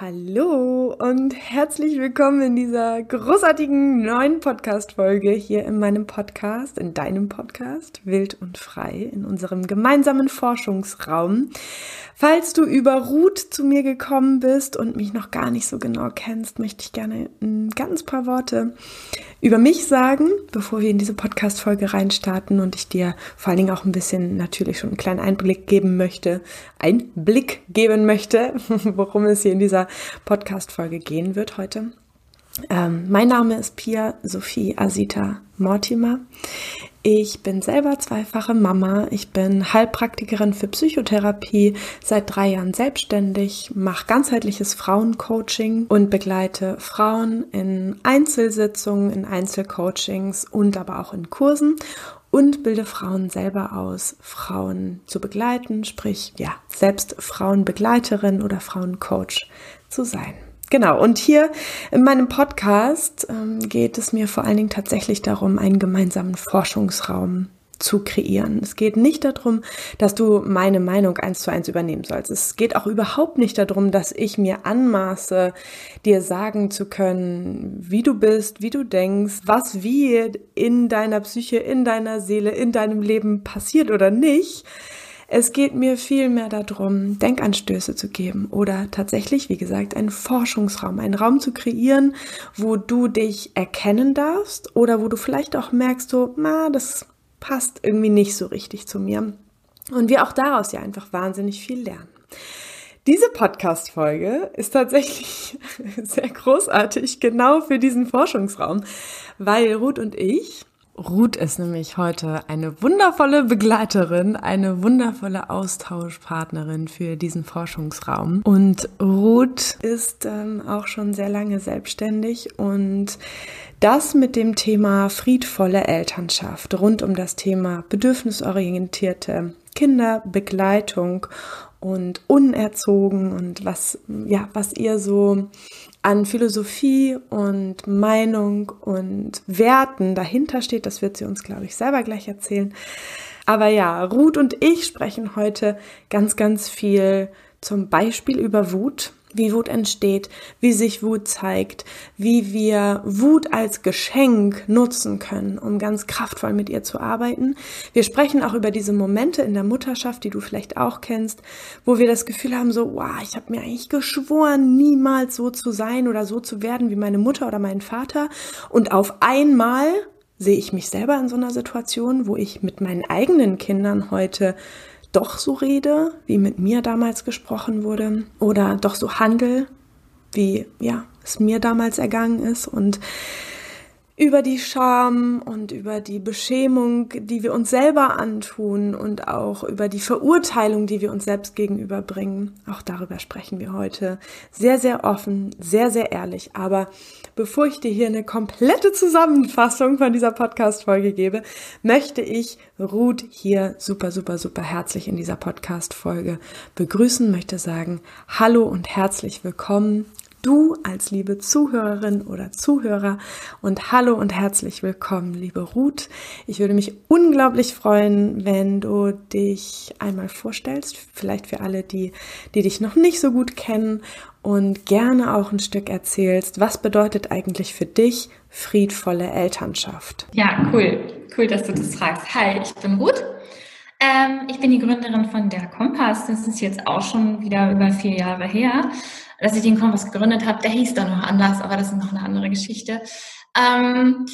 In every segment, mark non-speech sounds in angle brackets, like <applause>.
Hallo und herzlich willkommen in dieser großartigen neuen Podcast-Folge hier in meinem Podcast, in deinem Podcast, Wild und Frei, in unserem gemeinsamen Forschungsraum. Falls du über Ruth zu mir gekommen bist und mich noch gar nicht so genau kennst, möchte ich gerne ein ganz paar Worte über mich sagen, bevor wir in diese Podcast-Folge reinstarten und ich dir vor allen Dingen auch ein bisschen natürlich schon einen kleinen Einblick geben möchte, Einblick geben möchte, <laughs> worum es hier in dieser Podcast-Folge gehen wird heute. Ähm, mein Name ist Pia Sophie Asita Mortimer. Ich bin selber zweifache Mama. Ich bin Heilpraktikerin für Psychotherapie, seit drei Jahren selbstständig, mache ganzheitliches Frauencoaching und begleite Frauen in Einzelsitzungen, in Einzelcoachings und aber auch in Kursen und bilde Frauen selber aus, Frauen zu begleiten, sprich ja, selbst Frauenbegleiterin oder Frauencoach zu sein. Genau, und hier in meinem Podcast ähm, geht es mir vor allen Dingen tatsächlich darum, einen gemeinsamen Forschungsraum zu kreieren. Es geht nicht darum, dass du meine Meinung eins zu eins übernehmen sollst. Es geht auch überhaupt nicht darum, dass ich mir anmaße, dir sagen zu können, wie du bist, wie du denkst, was wie in deiner Psyche, in deiner Seele, in deinem Leben passiert oder nicht es geht mir vielmehr darum, Denkanstöße zu geben oder tatsächlich, wie gesagt, einen Forschungsraum, einen Raum zu kreieren, wo du dich erkennen darfst oder wo du vielleicht auch merkst, so, na, das passt irgendwie nicht so richtig zu mir. Und wir auch daraus ja einfach wahnsinnig viel lernen. Diese Podcast-Folge ist tatsächlich <laughs> sehr großartig, genau für diesen Forschungsraum, weil Ruth und ich Ruth ist nämlich heute eine wundervolle Begleiterin, eine wundervolle Austauschpartnerin für diesen Forschungsraum. Und Ruth ist ähm, auch schon sehr lange selbstständig und das mit dem Thema friedvolle Elternschaft rund um das Thema bedürfnisorientierte Kinderbegleitung und unerzogen und was, ja, was ihr so an Philosophie und Meinung und Werten dahinter steht, das wird sie uns, glaube ich, selber gleich erzählen. Aber ja, Ruth und ich sprechen heute ganz, ganz viel zum Beispiel über Wut, wie Wut entsteht, wie sich Wut zeigt, wie wir Wut als Geschenk nutzen können, um ganz kraftvoll mit ihr zu arbeiten. Wir sprechen auch über diese Momente in der Mutterschaft, die du vielleicht auch kennst, wo wir das Gefühl haben, so, wow, ich habe mir eigentlich geschworen, niemals so zu sein oder so zu werden wie meine Mutter oder mein Vater. Und auf einmal sehe ich mich selber in so einer Situation, wo ich mit meinen eigenen Kindern heute doch so rede, wie mit mir damals gesprochen wurde, oder doch so handel, wie ja, es mir damals ergangen ist und über die Scham und über die Beschämung, die wir uns selber antun und auch über die Verurteilung, die wir uns selbst gegenüberbringen. Auch darüber sprechen wir heute sehr, sehr offen, sehr, sehr ehrlich. Aber bevor ich dir hier eine komplette Zusammenfassung von dieser Podcast-Folge gebe, möchte ich Ruth hier super, super, super herzlich in dieser Podcast-Folge begrüßen, möchte sagen, hallo und herzlich willkommen du als liebe Zuhörerin oder Zuhörer und hallo und herzlich willkommen, liebe Ruth. Ich würde mich unglaublich freuen, wenn du dich einmal vorstellst, vielleicht für alle, die, die dich noch nicht so gut kennen und gerne auch ein Stück erzählst, was bedeutet eigentlich für dich friedvolle Elternschaft? Ja, cool. Cool, dass du das fragst. Hi, ich bin Ruth. Ähm, ich bin die Gründerin von der Kompass. Das ist jetzt auch schon wieder über vier Jahre her dass ich den Kompass gegründet habe, der hieß dann noch anders, aber das ist noch eine andere Geschichte. Ähm,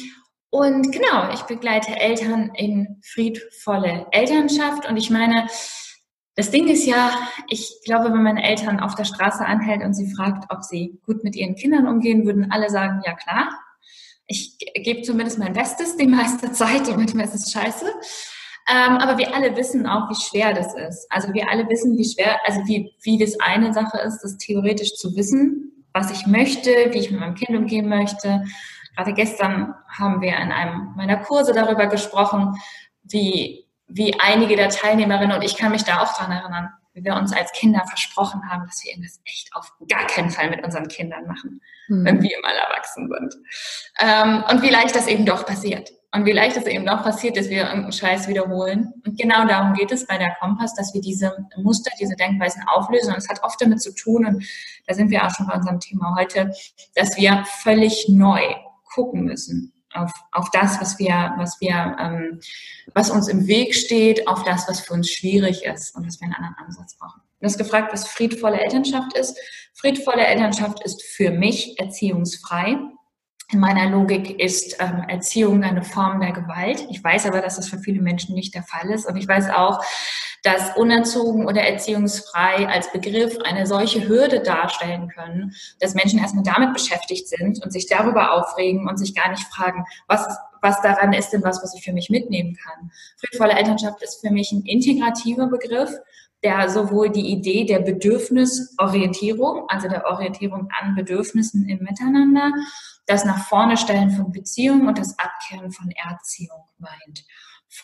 und genau, ich begleite Eltern in friedvolle Elternschaft. Und ich meine, das Ding ist ja, ich glaube, wenn man Eltern auf der Straße anhält und sie fragt, ob sie gut mit ihren Kindern umgehen, würden alle sagen, ja klar. Ich gebe zumindest mein Bestes die meiste Zeit und manchmal ist es scheiße. Ähm, aber wir alle wissen auch, wie schwer das ist. Also wir alle wissen, wie schwer, also wie, wie das eine Sache ist, das theoretisch zu wissen, was ich möchte, wie ich mit meinem Kind umgehen möchte. Gerade gestern haben wir in einem meiner Kurse darüber gesprochen, wie, wie einige der Teilnehmerinnen, und ich kann mich da auch dran erinnern, wie wir uns als Kinder versprochen haben, dass wir irgendwas echt auf gar keinen Fall mit unseren Kindern machen, mhm. wenn wir mal erwachsen sind. Ähm, und wie leicht das eben doch passiert. Und wie leicht es eben auch passiert, dass wir irgendeinen Scheiß wiederholen. Und genau darum geht es bei der Kompass, dass wir diese Muster, diese Denkweisen auflösen. Und es hat oft damit zu tun, und da sind wir auch schon bei unserem Thema heute, dass wir völlig neu gucken müssen auf, auf das, was wir, was wir, ähm, was uns im Weg steht, auf das, was für uns schwierig ist und dass wir einen anderen Ansatz brauchen. Du hast gefragt, was friedvolle Elternschaft ist. Friedvolle Elternschaft ist für mich erziehungsfrei. In meiner Logik ist ähm, Erziehung eine Form der Gewalt. Ich weiß aber, dass das für viele Menschen nicht der Fall ist. Und ich weiß auch, dass unerzogen oder erziehungsfrei als Begriff eine solche Hürde darstellen können, dass Menschen erstmal damit beschäftigt sind und sich darüber aufregen und sich gar nicht fragen, was, was daran ist denn was, was ich für mich mitnehmen kann. Friedvolle Elternschaft ist für mich ein integrativer Begriff der sowohl die Idee der Bedürfnisorientierung, also der Orientierung an Bedürfnissen im Miteinander, das nach vorne stellen von Beziehungen und das Abkehren von Erziehung meint.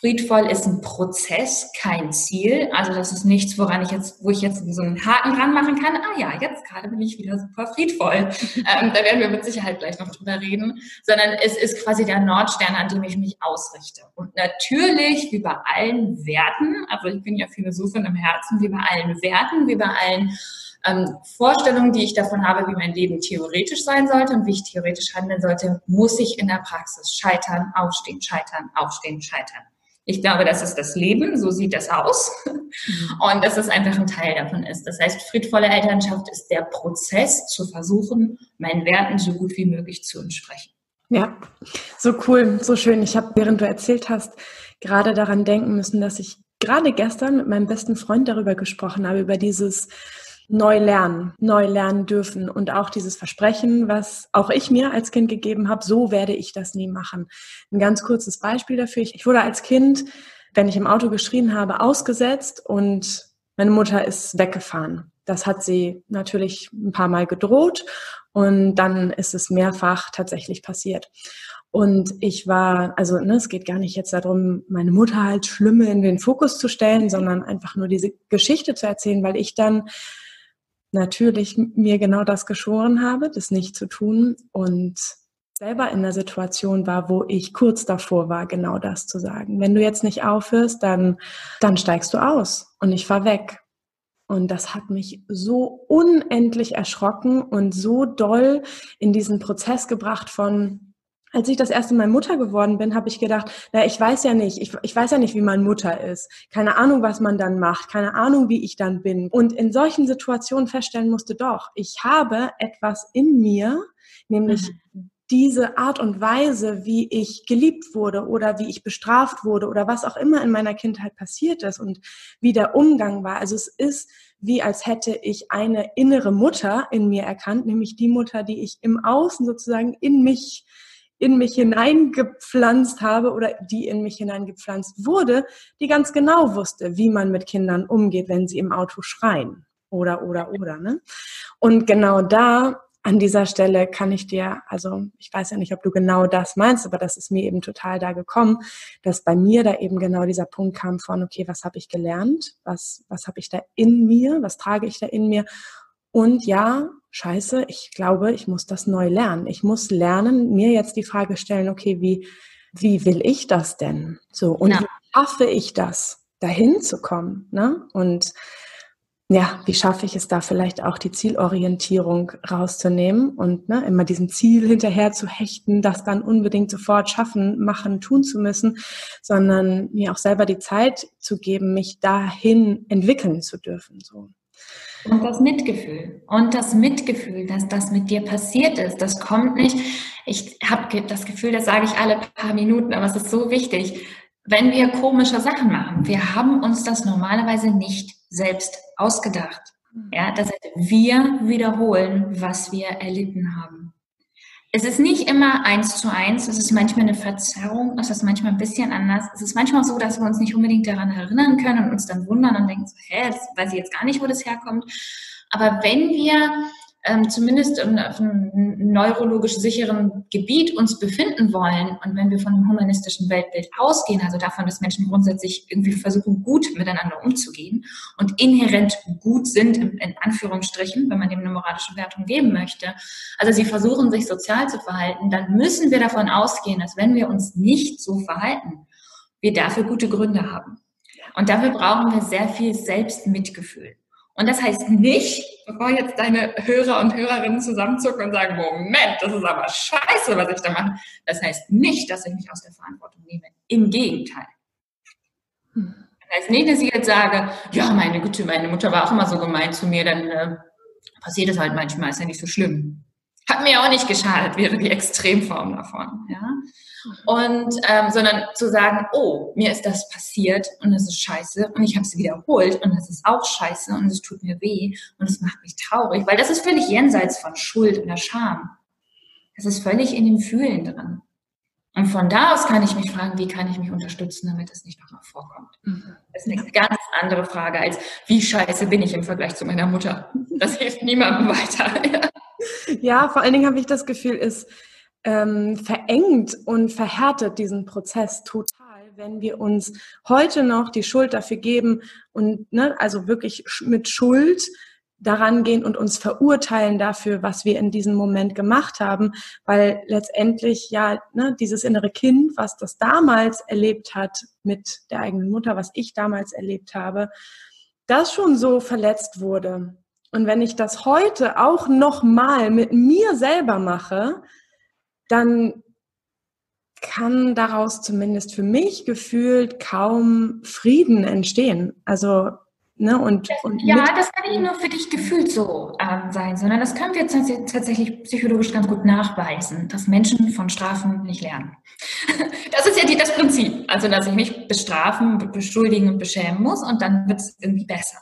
Friedvoll ist ein Prozess, kein Ziel. Also das ist nichts, woran ich jetzt, wo ich jetzt so einen Haken dran machen kann. Ah ja, jetzt gerade bin ich wieder super friedvoll. <laughs> ähm, da werden wir mit Sicherheit gleich noch drüber reden. Sondern es ist quasi der Nordstern, an dem ich mich ausrichte. Und natürlich, wie bei allen Werten, also ich bin ja Philosophin im Herzen, wie bei allen Werten, wie bei allen ähm, Vorstellungen, die ich davon habe, wie mein Leben theoretisch sein sollte und wie ich theoretisch handeln sollte, muss ich in der Praxis scheitern, aufstehen, scheitern, aufstehen, scheitern. Ich glaube, das ist das Leben, so sieht das aus. Mhm. Und dass es einfach ein Teil davon ist. Das heißt, friedvolle Elternschaft ist der Prozess zu versuchen, meinen Werten so gut wie möglich zu entsprechen. Ja, so cool, so schön. Ich habe, während du erzählt hast, gerade daran denken müssen, dass ich gerade gestern mit meinem besten Freund darüber gesprochen habe, über dieses neu lernen, neu lernen dürfen und auch dieses Versprechen, was auch ich mir als Kind gegeben habe, so werde ich das nie machen. Ein ganz kurzes Beispiel dafür. Ich wurde als Kind, wenn ich im Auto geschrien habe, ausgesetzt und meine Mutter ist weggefahren. Das hat sie natürlich ein paar Mal gedroht und dann ist es mehrfach tatsächlich passiert. Und ich war, also ne, es geht gar nicht jetzt darum, meine Mutter halt Schlimme in den Fokus zu stellen, sondern einfach nur diese Geschichte zu erzählen, weil ich dann natürlich mir genau das geschworen habe, das nicht zu tun und selber in der Situation war, wo ich kurz davor war, genau das zu sagen. Wenn du jetzt nicht aufhörst, dann, dann steigst du aus und ich fahr weg. Und das hat mich so unendlich erschrocken und so doll in diesen Prozess gebracht von, als ich das erste Mal Mutter geworden bin, habe ich gedacht, na, ich weiß ja nicht, ich, ich weiß ja nicht, wie man Mutter ist. Keine Ahnung, was man dann macht, keine Ahnung, wie ich dann bin. Und in solchen Situationen feststellen musste, doch, ich habe etwas in mir, nämlich mhm. diese Art und Weise, wie ich geliebt wurde oder wie ich bestraft wurde oder was auch immer in meiner Kindheit passiert ist und wie der Umgang war. Also es ist wie als hätte ich eine innere Mutter in mir erkannt, nämlich die Mutter, die ich im Außen sozusagen in mich in mich hineingepflanzt habe oder die in mich hineingepflanzt wurde, die ganz genau wusste, wie man mit Kindern umgeht, wenn sie im Auto schreien. Oder, oder, oder. Ne? Und genau da, an dieser Stelle kann ich dir, also ich weiß ja nicht, ob du genau das meinst, aber das ist mir eben total da gekommen, dass bei mir da eben genau dieser Punkt kam von, okay, was habe ich gelernt? Was, was habe ich da in mir? Was trage ich da in mir? Und ja, scheiße, ich glaube, ich muss das neu lernen. Ich muss lernen, mir jetzt die Frage stellen, okay, wie, wie will ich das denn? So, und ja. wie schaffe ich das, dahin zu kommen? Ne? Und ja, wie schaffe ich es da vielleicht auch die Zielorientierung rauszunehmen und ne, immer diesem Ziel hinterher zu hechten, das dann unbedingt sofort schaffen, machen, tun zu müssen, sondern mir auch selber die Zeit zu geben, mich dahin entwickeln zu dürfen. So. Und das Mitgefühl. Und das Mitgefühl, dass das mit dir passiert ist, das kommt nicht. Ich habe das Gefühl, das sage ich alle paar Minuten, aber es ist so wichtig. Wenn wir komische Sachen machen, wir haben uns das normalerweise nicht selbst ausgedacht. Ja, das heißt, wir wiederholen, was wir erlitten haben. Es ist nicht immer eins zu eins, es ist manchmal eine Verzerrung, es ist manchmal ein bisschen anders. Es ist manchmal so, dass wir uns nicht unbedingt daran erinnern können und uns dann wundern und denken so, hä, das weiß ich jetzt gar nicht, wo das herkommt. Aber wenn wir ähm, zumindest auf einem neurologisch sicheren Gebiet uns befinden wollen und wenn wir von einem humanistischen Weltbild ausgehen, also davon, dass Menschen grundsätzlich irgendwie versuchen, gut miteinander umzugehen und inhärent gut sind, in Anführungsstrichen, wenn man dem eine moralische Wertung geben möchte, also sie versuchen, sich sozial zu verhalten, dann müssen wir davon ausgehen, dass wenn wir uns nicht so verhalten, wir dafür gute Gründe haben. Und dafür brauchen wir sehr viel Selbstmitgefühl. Und das heißt nicht, bevor jetzt deine Hörer und Hörerinnen zusammenzucken und sagen, Moment, das ist aber scheiße, was ich da mache. Das heißt nicht, dass ich mich aus der Verantwortung nehme. Im Gegenteil. Das heißt nicht, dass ich jetzt sage, ja, meine Güte, meine Mutter war auch immer so gemein zu mir, dann äh, passiert es halt manchmal, ist ja nicht so schlimm. Hat mir auch nicht geschadet, wäre die Extremform davon. Ja? Und ähm, sondern zu sagen, oh, mir ist das passiert und das ist scheiße und ich habe es wiederholt und das ist auch scheiße und es tut mir weh und es macht mich traurig, weil das ist völlig jenseits von Schuld oder Scham. Das ist völlig in dem Fühlen drin. Und von da aus kann ich mich fragen, wie kann ich mich unterstützen, damit das nicht nochmal vorkommt. Mhm. Das ist eine ganz andere Frage als, wie scheiße bin ich im Vergleich zu meiner Mutter. Das hilft niemandem weiter. <laughs> ja, vor allen Dingen habe ich das Gefühl, ist, ähm, verengt und verhärtet diesen Prozess total, wenn wir uns heute noch die Schuld dafür geben und ne, also wirklich mit Schuld daran gehen und uns verurteilen dafür, was wir in diesem Moment gemacht haben, weil letztendlich ja ne, dieses innere Kind, was das damals erlebt hat mit der eigenen Mutter, was ich damals erlebt habe, das schon so verletzt wurde. Und wenn ich das heute auch noch mal mit mir selber mache, dann kann daraus zumindest für mich gefühlt kaum Frieden entstehen. Also Ne, und, und ja, das kann nicht nur für dich gefühlt so ähm, sein, sondern das können wir tatsächlich psychologisch ganz gut nachweisen, dass Menschen von Strafen nicht lernen. <laughs> Das ist ja die, das Prinzip. Also, dass ich mich bestrafen, beschuldigen und beschämen muss und dann wird es irgendwie besser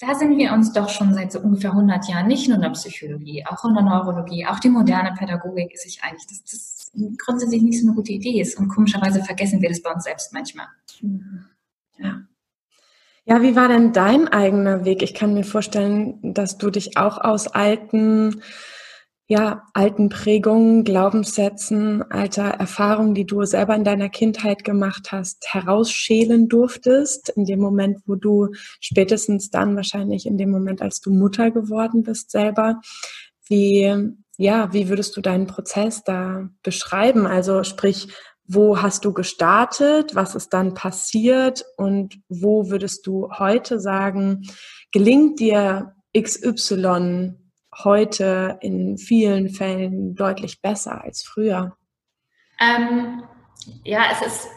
da sind wir uns doch schon seit so ungefähr 100 Jahren, nicht nur in der Psychologie, auch in der Neurologie, auch die moderne Pädagogik ist sich einig, dass das grundsätzlich nicht so eine gute Idee ist. Und komischerweise vergessen wir das bei uns selbst manchmal. Ja. Ja, wie war denn dein eigener Weg? Ich kann mir vorstellen, dass du dich auch aus alten ja, alten Prägungen, Glaubenssätzen, alter Erfahrungen, die du selber in deiner Kindheit gemacht hast, herausschälen durftest, in dem Moment, wo du spätestens dann wahrscheinlich in dem Moment, als du Mutter geworden bist selber, wie, ja, wie würdest du deinen Prozess da beschreiben? Also sprich, wo hast du gestartet? Was ist dann passiert? Und wo würdest du heute sagen, gelingt dir XY heute in vielen Fällen deutlich besser als früher? Ähm, ja, es ist,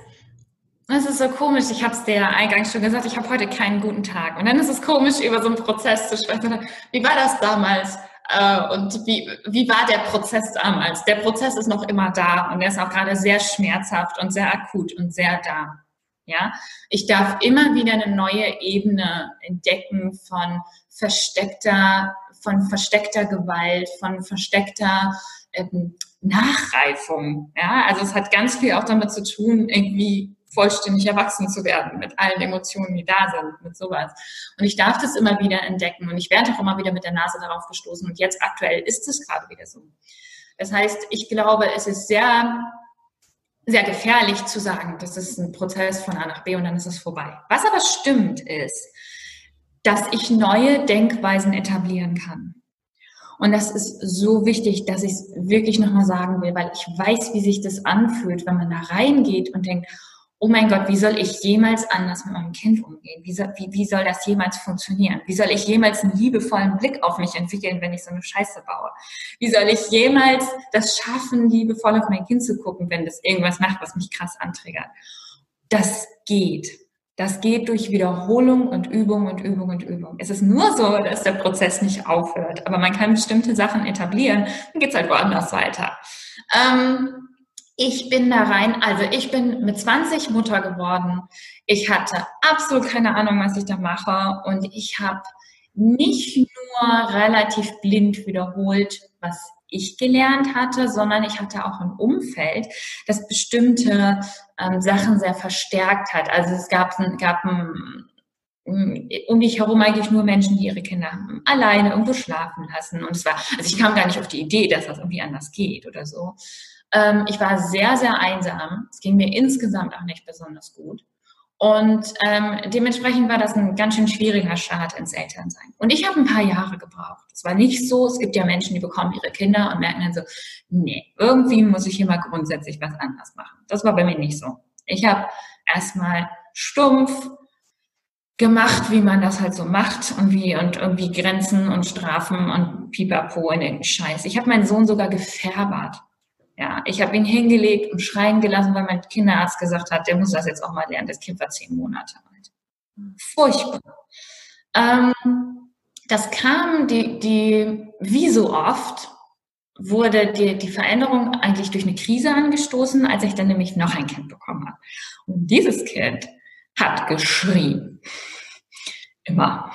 es ist so komisch. Ich habe es dir eingangs schon gesagt, ich habe heute keinen guten Tag. Und dann ist es komisch, über so einen Prozess zu sprechen. Wie war das damals? Äh, und wie, wie war der Prozess damals? Der Prozess ist noch immer da und er ist auch gerade sehr schmerzhaft und sehr akut und sehr da. Ja, ich darf immer wieder eine neue Ebene entdecken von versteckter von versteckter Gewalt, von versteckter ähm, Nachreifung. Ja, also es hat ganz viel auch damit zu tun, irgendwie vollständig erwachsen zu werden mit allen Emotionen, die da sind, mit sowas. Und ich darf das immer wieder entdecken und ich werde auch immer wieder mit der Nase darauf gestoßen und jetzt aktuell ist es gerade wieder so. Das heißt, ich glaube, es ist sehr sehr gefährlich zu sagen, das ist ein Prozess von A nach B und dann ist es vorbei. Was aber stimmt ist, dass ich neue Denkweisen etablieren kann. Und das ist so wichtig, dass ich es wirklich nochmal sagen will, weil ich weiß, wie sich das anfühlt, wenn man da reingeht und denkt, oh mein Gott, wie soll ich jemals anders mit meinem Kind umgehen? Wie soll, wie, wie soll das jemals funktionieren? Wie soll ich jemals einen liebevollen Blick auf mich entwickeln, wenn ich so eine Scheiße baue? Wie soll ich jemals das schaffen, liebevoll auf mein Kind zu gucken, wenn das irgendwas macht, was mich krass antriggert? Das geht. Das geht durch Wiederholung und Übung und Übung und Übung. Es ist nur so, dass der Prozess nicht aufhört. Aber man kann bestimmte Sachen etablieren, dann geht's halt woanders weiter. Ähm, ich bin da rein, also ich bin mit 20 Mutter geworden. Ich hatte absolut keine Ahnung, was ich da mache. Und ich habe nicht nur relativ blind wiederholt, was ich gelernt hatte, sondern ich hatte auch ein Umfeld, das bestimmte ähm, Sachen sehr verstärkt hat. Also es gab, gab ein, mm, um mich herum eigentlich nur Menschen, die ihre Kinder alleine irgendwo schlafen lassen. Und es war, also ich kam gar nicht auf die Idee, dass das irgendwie anders geht oder so. Ähm, ich war sehr, sehr einsam. Es ging mir insgesamt auch nicht besonders gut. Und ähm, dementsprechend war das ein ganz schön schwieriger Start ins Elternsein. Und ich habe ein paar Jahre gebraucht. Es war nicht so, es gibt ja Menschen, die bekommen ihre Kinder und merken dann so, nee, irgendwie muss ich hier mal grundsätzlich was anders machen. Das war bei mir nicht so. Ich habe erstmal stumpf gemacht, wie man das halt so macht und wie und irgendwie Grenzen und Strafen und Pipapo in den Scheiß. Ich habe meinen Sohn sogar gefärbert. Ja, ich habe ihn hingelegt und schreien gelassen, weil mein Kinderarzt gesagt hat, der muss das jetzt auch mal lernen. Das Kind war zehn Monate alt. Furchtbar. Ähm, das kam, die, die, wie so oft, wurde die, die Veränderung eigentlich durch eine Krise angestoßen, als ich dann nämlich noch ein Kind bekommen habe. Und dieses Kind hat geschrien. Immer.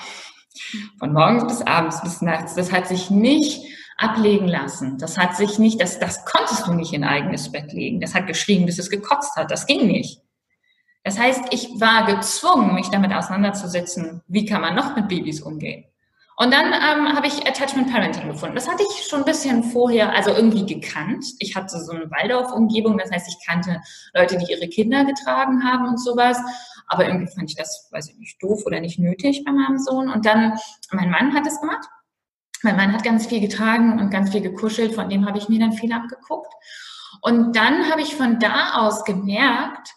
Von morgens bis abends bis nachts. Das hat sich nicht ablegen lassen. Das hat sich nicht, das, das konntest du nicht in eigenes Bett legen. Das hat geschrien, bis es gekotzt hat. Das ging nicht. Das heißt, ich war gezwungen, mich damit auseinanderzusetzen, wie kann man noch mit Babys umgehen. Und dann ähm, habe ich Attachment Parenting gefunden. Das hatte ich schon ein bisschen vorher, also irgendwie gekannt. Ich hatte so eine Waldorf-Umgebung, das heißt, ich kannte Leute, die ihre Kinder getragen haben und sowas. Aber irgendwie fand ich das, weiß ich nicht, doof oder nicht nötig bei meinem Sohn. Und dann, mein Mann hat es gemacht. Mein Mann hat ganz viel getragen und ganz viel gekuschelt, von dem habe ich mir dann viel abgeguckt. Und dann habe ich von da aus gemerkt,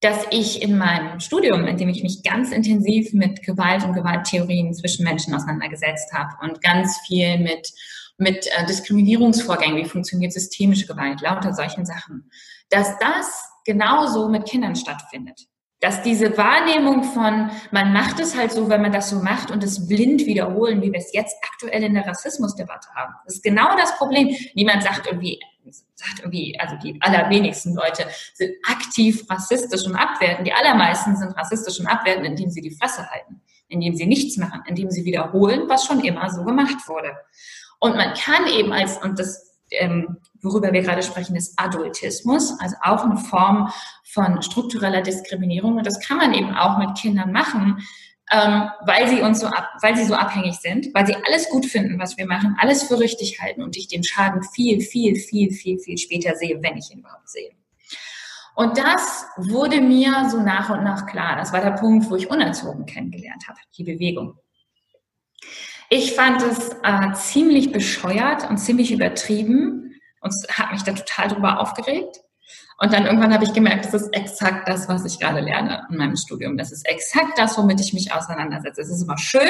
dass ich in meinem Studium, in dem ich mich ganz intensiv mit Gewalt und Gewalttheorien zwischen Menschen auseinandergesetzt habe und ganz viel mit, mit äh, Diskriminierungsvorgängen, wie funktioniert systemische Gewalt, lauter solchen Sachen, dass das genauso mit Kindern stattfindet dass diese Wahrnehmung von, man macht es halt so, wenn man das so macht und es blind wiederholen, wie wir es jetzt aktuell in der Rassismusdebatte haben. Das ist genau das Problem. Niemand sagt irgendwie, sagt irgendwie, also die allerwenigsten Leute sind aktiv rassistisch und abwerten. Die allermeisten sind rassistisch und abwerten, indem sie die Fresse halten, indem sie nichts machen, indem sie wiederholen, was schon immer so gemacht wurde. Und man kann eben als, und das ähm, worüber wir gerade sprechen, ist Adultismus, also auch eine Form von struktureller Diskriminierung. Und das kann man eben auch mit Kindern machen, ähm, weil sie uns so ab, weil sie so abhängig sind, weil sie alles gut finden, was wir machen, alles für richtig halten und ich den Schaden viel, viel, viel, viel, viel später sehe, wenn ich ihn überhaupt sehe. Und das wurde mir so nach und nach klar. Das war der Punkt, wo ich unerzogen kennengelernt habe, die Bewegung. Ich fand es äh, ziemlich bescheuert und ziemlich übertrieben und habe mich da total drüber aufgeregt. Und dann irgendwann habe ich gemerkt, das ist exakt das, was ich gerade lerne in meinem Studium. Das ist exakt das, womit ich mich auseinandersetze. Es ist immer schön,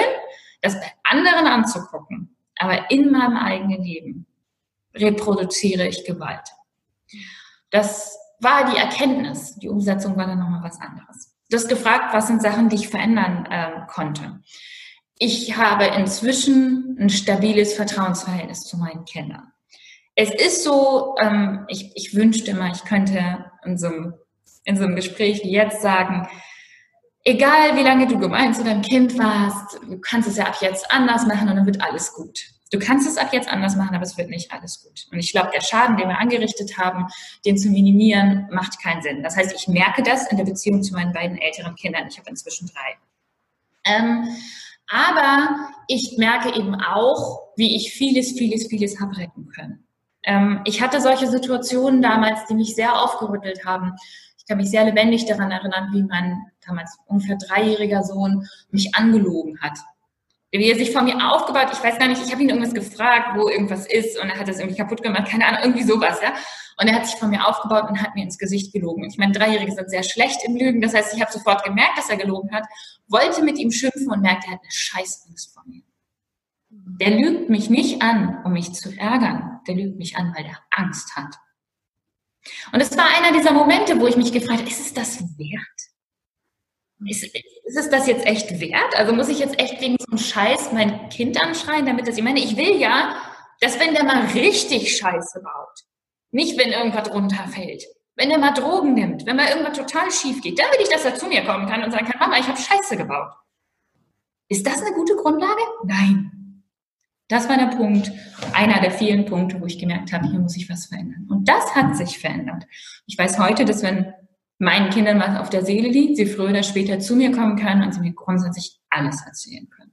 das bei anderen anzugucken, aber in meinem eigenen Leben reproduziere ich Gewalt. Das war die Erkenntnis. Die Umsetzung war dann nochmal was anderes. Du hast gefragt, was sind Sachen, die ich verändern äh, konnte ich habe inzwischen ein stabiles Vertrauensverhältnis zu meinen Kindern. Es ist so, ähm, ich, ich wünschte mal, ich könnte in so, einem, in so einem Gespräch wie jetzt sagen, egal wie lange du gemeint zu deinem Kind warst, du kannst es ja ab jetzt anders machen und dann wird alles gut. Du kannst es ab jetzt anders machen, aber es wird nicht alles gut. Und ich glaube, der Schaden, den wir angerichtet haben, den zu minimieren, macht keinen Sinn. Das heißt, ich merke das in der Beziehung zu meinen beiden älteren Kindern. Ich habe inzwischen drei. Ähm, aber ich merke eben auch, wie ich vieles, vieles, vieles habe retten können. Ähm, ich hatte solche Situationen damals, die mich sehr aufgerüttelt haben. Ich kann mich sehr lebendig daran erinnern, wie mein damals ungefähr dreijähriger Sohn mich angelogen hat. Wie er sich von mir aufgebaut, ich weiß gar nicht, ich habe ihn irgendwas gefragt, wo irgendwas ist und er hat das irgendwie kaputt gemacht, keine Ahnung, irgendwie sowas, ja. Und er hat sich von mir aufgebaut und hat mir ins Gesicht gelogen. Ich meine, Dreijährige sind sehr schlecht im Lügen. Das heißt, ich habe sofort gemerkt, dass er gelogen hat, wollte mit ihm schimpfen und merkte, er hat eine Scheißangst vor mir. Der lügt mich nicht an, um mich zu ärgern. Der lügt mich an, weil er Angst hat. Und es war einer dieser Momente, wo ich mich gefragt habe, ist es das wert? Ist, ist es das jetzt echt wert? Also muss ich jetzt echt wegen so einem Scheiß mein Kind anschreien, damit das, ich meine, ich will ja, dass wenn der mal richtig Scheiße baut, nicht, wenn irgendwas runterfällt. Wenn er mal Drogen nimmt, wenn mal irgendwas total schief geht, dann will ich, dass er zu mir kommen kann und sagen kann, Mama, ich habe Scheiße gebaut. Ist das eine gute Grundlage? Nein. Das war der Punkt, einer der vielen Punkte, wo ich gemerkt habe, hier muss ich was verändern. Und das hat sich verändert. Ich weiß heute, dass wenn meinen Kindern was auf der Seele liegt, sie früher oder später zu mir kommen können und sie mir grundsätzlich alles erzählen können.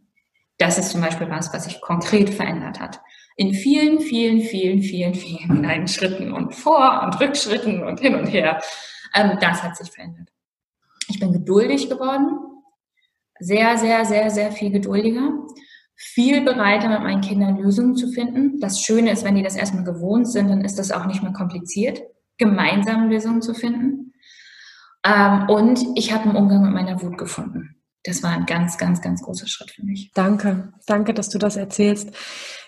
Das ist zum Beispiel was, was sich konkret verändert hat. In vielen, vielen, vielen, vielen, vielen kleinen Schritten und Vor- und Rückschritten und hin und her. Ähm, das hat sich verändert. Ich bin geduldig geworden. Sehr, sehr, sehr, sehr viel geduldiger. Viel bereiter, mit meinen Kindern Lösungen zu finden. Das Schöne ist, wenn die das erstmal gewohnt sind, dann ist das auch nicht mehr kompliziert, gemeinsam Lösungen zu finden. Ähm, und ich habe einen Umgang mit meiner Wut gefunden. Das war ein ganz, ganz, ganz großer Schritt für mich. Danke, danke, dass du das erzählst.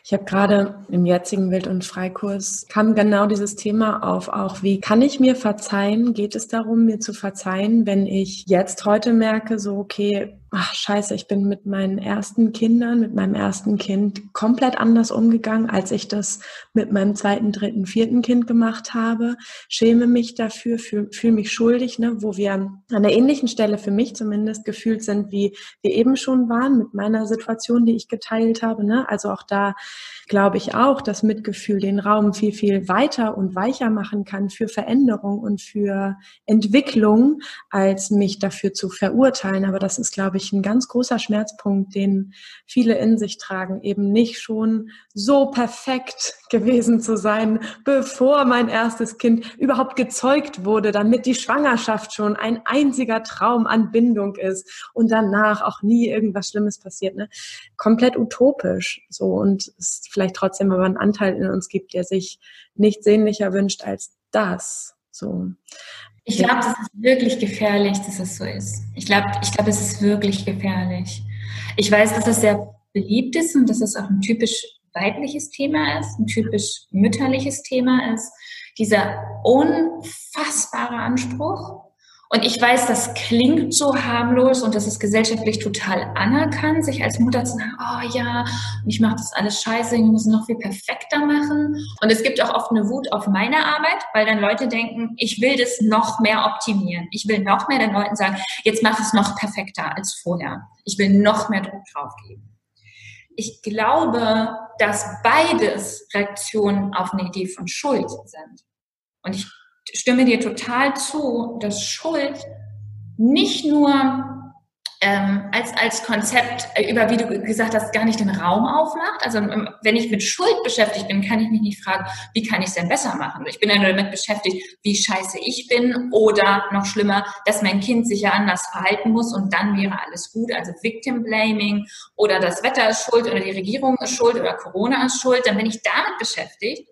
Ich habe gerade im jetzigen Wild- und Freikurs kam genau dieses Thema auf, auch wie kann ich mir verzeihen? Geht es darum, mir zu verzeihen, wenn ich jetzt heute merke, so okay, ach scheiße, ich bin mit meinen ersten Kindern, mit meinem ersten Kind komplett anders umgegangen, als ich das mit meinem zweiten, dritten, vierten Kind gemacht habe. Schäme mich dafür, fühle fühl mich schuldig, ne, wo wir an einer ähnlichen Stelle für mich zumindest gefühlt sind, wie wir eben schon waren mit meiner Situation, die ich geteilt habe. Ne? Also auch da glaube ich auch, dass Mitgefühl den Raum viel, viel weiter und weicher machen kann für Veränderung und für Entwicklung, als mich dafür zu verurteilen. Aber das ist, glaube ich, ein ganz großer Schmerzpunkt, den viele in sich tragen, eben nicht schon so perfekt gewesen zu sein, bevor mein erstes Kind überhaupt gezeugt wurde, damit die Schwangerschaft schon ein einziger Traum an Bindung ist und danach auch nie irgendwas Schlimmes passiert. Ne? Komplett utopisch. So und es vielleicht trotzdem aber einen Anteil in uns gibt, der sich nichts sehnlicher wünscht als das. So. Ich glaube, das ist wirklich gefährlich, dass es so ist. Ich glaube, ich glaube, es ist wirklich gefährlich. Ich weiß, dass es sehr beliebt ist und dass es auch ein typisch weibliches Thema ist, ein typisch mütterliches Thema ist. Dieser unfassbare Anspruch, und ich weiß, das klingt so harmlos und das ist gesellschaftlich total anerkannt, sich als Mutter zu sagen, oh ja, ich mache das alles scheiße, ich muss noch viel perfekter machen. Und es gibt auch oft eine Wut auf meine Arbeit, weil dann Leute denken, ich will das noch mehr optimieren. Ich will noch mehr den Leuten sagen, jetzt mach es noch perfekter als vorher. Ich will noch mehr Druck drauf geben. Ich glaube, dass beides Reaktionen auf eine Idee von Schuld sind. Und ich stimme dir total zu, dass Schuld nicht nur ähm, als, als Konzept äh, über, wie du gesagt hast, gar nicht den Raum aufmacht. Also ähm, wenn ich mit Schuld beschäftigt bin, kann ich mich nicht fragen, wie kann ich es denn besser machen? Ich bin ja nur damit beschäftigt, wie scheiße ich bin oder noch schlimmer, dass mein Kind sich ja anders verhalten muss und dann wäre alles gut. Also Victim Blaming oder das Wetter ist schuld oder die Regierung ist schuld oder Corona ist schuld. Dann bin ich damit beschäftigt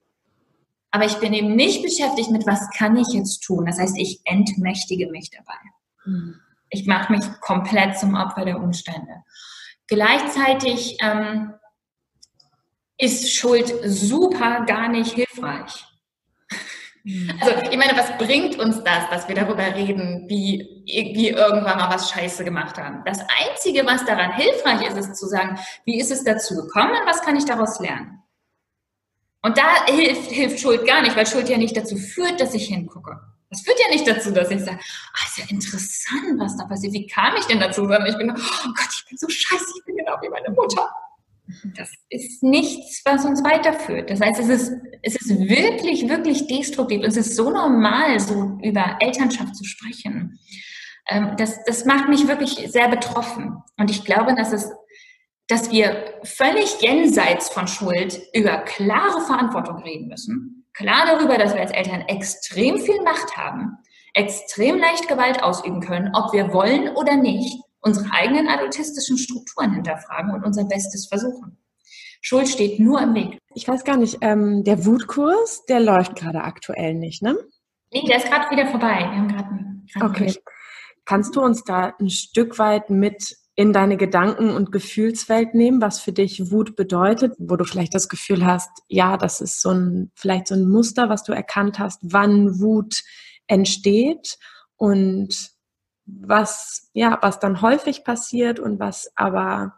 aber ich bin eben nicht beschäftigt mit, was kann ich jetzt tun. Das heißt, ich entmächtige mich dabei. Hm. Ich mache mich komplett zum Opfer der Umstände. Gleichzeitig ähm, ist Schuld super gar nicht hilfreich. Hm. Also ich meine, was bringt uns das, dass wir darüber reden, wie wir irgendwann mal was Scheiße gemacht haben? Das Einzige, was daran hilfreich ist, ist zu sagen, wie ist es dazu gekommen und was kann ich daraus lernen? Und da hilft, hilft Schuld gar nicht, weil Schuld ja nicht dazu führt, dass ich hingucke. Das führt ja nicht dazu, dass ich sage, ah, ist ja interessant, was da passiert. Wie kam ich denn dazu? Sondern ich bin, oh Gott, ich bin so scheiße, ich bin genau wie meine Mutter. Das ist nichts, was uns weiterführt. Das heißt, es ist, es ist wirklich, wirklich destruktiv. Es ist so normal, so über Elternschaft zu sprechen. Ähm, das, das macht mich wirklich sehr betroffen. Und ich glaube, dass es dass wir völlig jenseits von Schuld über klare Verantwortung reden müssen. Klar darüber, dass wir als Eltern extrem viel Macht haben, extrem leicht Gewalt ausüben können, ob wir wollen oder nicht, unsere eigenen adultistischen Strukturen hinterfragen und unser Bestes versuchen. Schuld steht nur im Weg. Ich weiß gar nicht, ähm, der Wutkurs, der läuft gerade aktuell nicht, ne? Nee, der ist gerade wieder vorbei. Wir haben gerade einen. Okay. Kannst du uns da ein Stück weit mit in deine Gedanken- und Gefühlswelt nehmen, was für dich Wut bedeutet, wo du vielleicht das Gefühl hast, ja, das ist so ein, vielleicht so ein Muster, was du erkannt hast, wann Wut entsteht und was, ja, was dann häufig passiert und was aber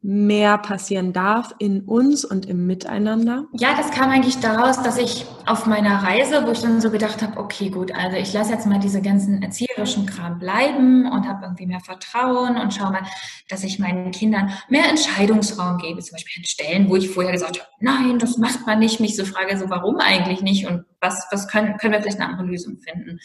mehr passieren darf in uns und im Miteinander? Ja, das kam eigentlich daraus, dass ich auf meiner Reise, wo ich dann so gedacht habe, okay, gut, also ich lasse jetzt mal diese ganzen erzieherischen Kram bleiben und habe irgendwie mehr Vertrauen und schaue mal, dass ich meinen Kindern mehr Entscheidungsraum gebe, zum Beispiel an Stellen, wo ich vorher gesagt habe, nein, das macht man nicht, mich so frage, so warum eigentlich nicht und was, was können, können wir vielleicht eine andere Lösung finden?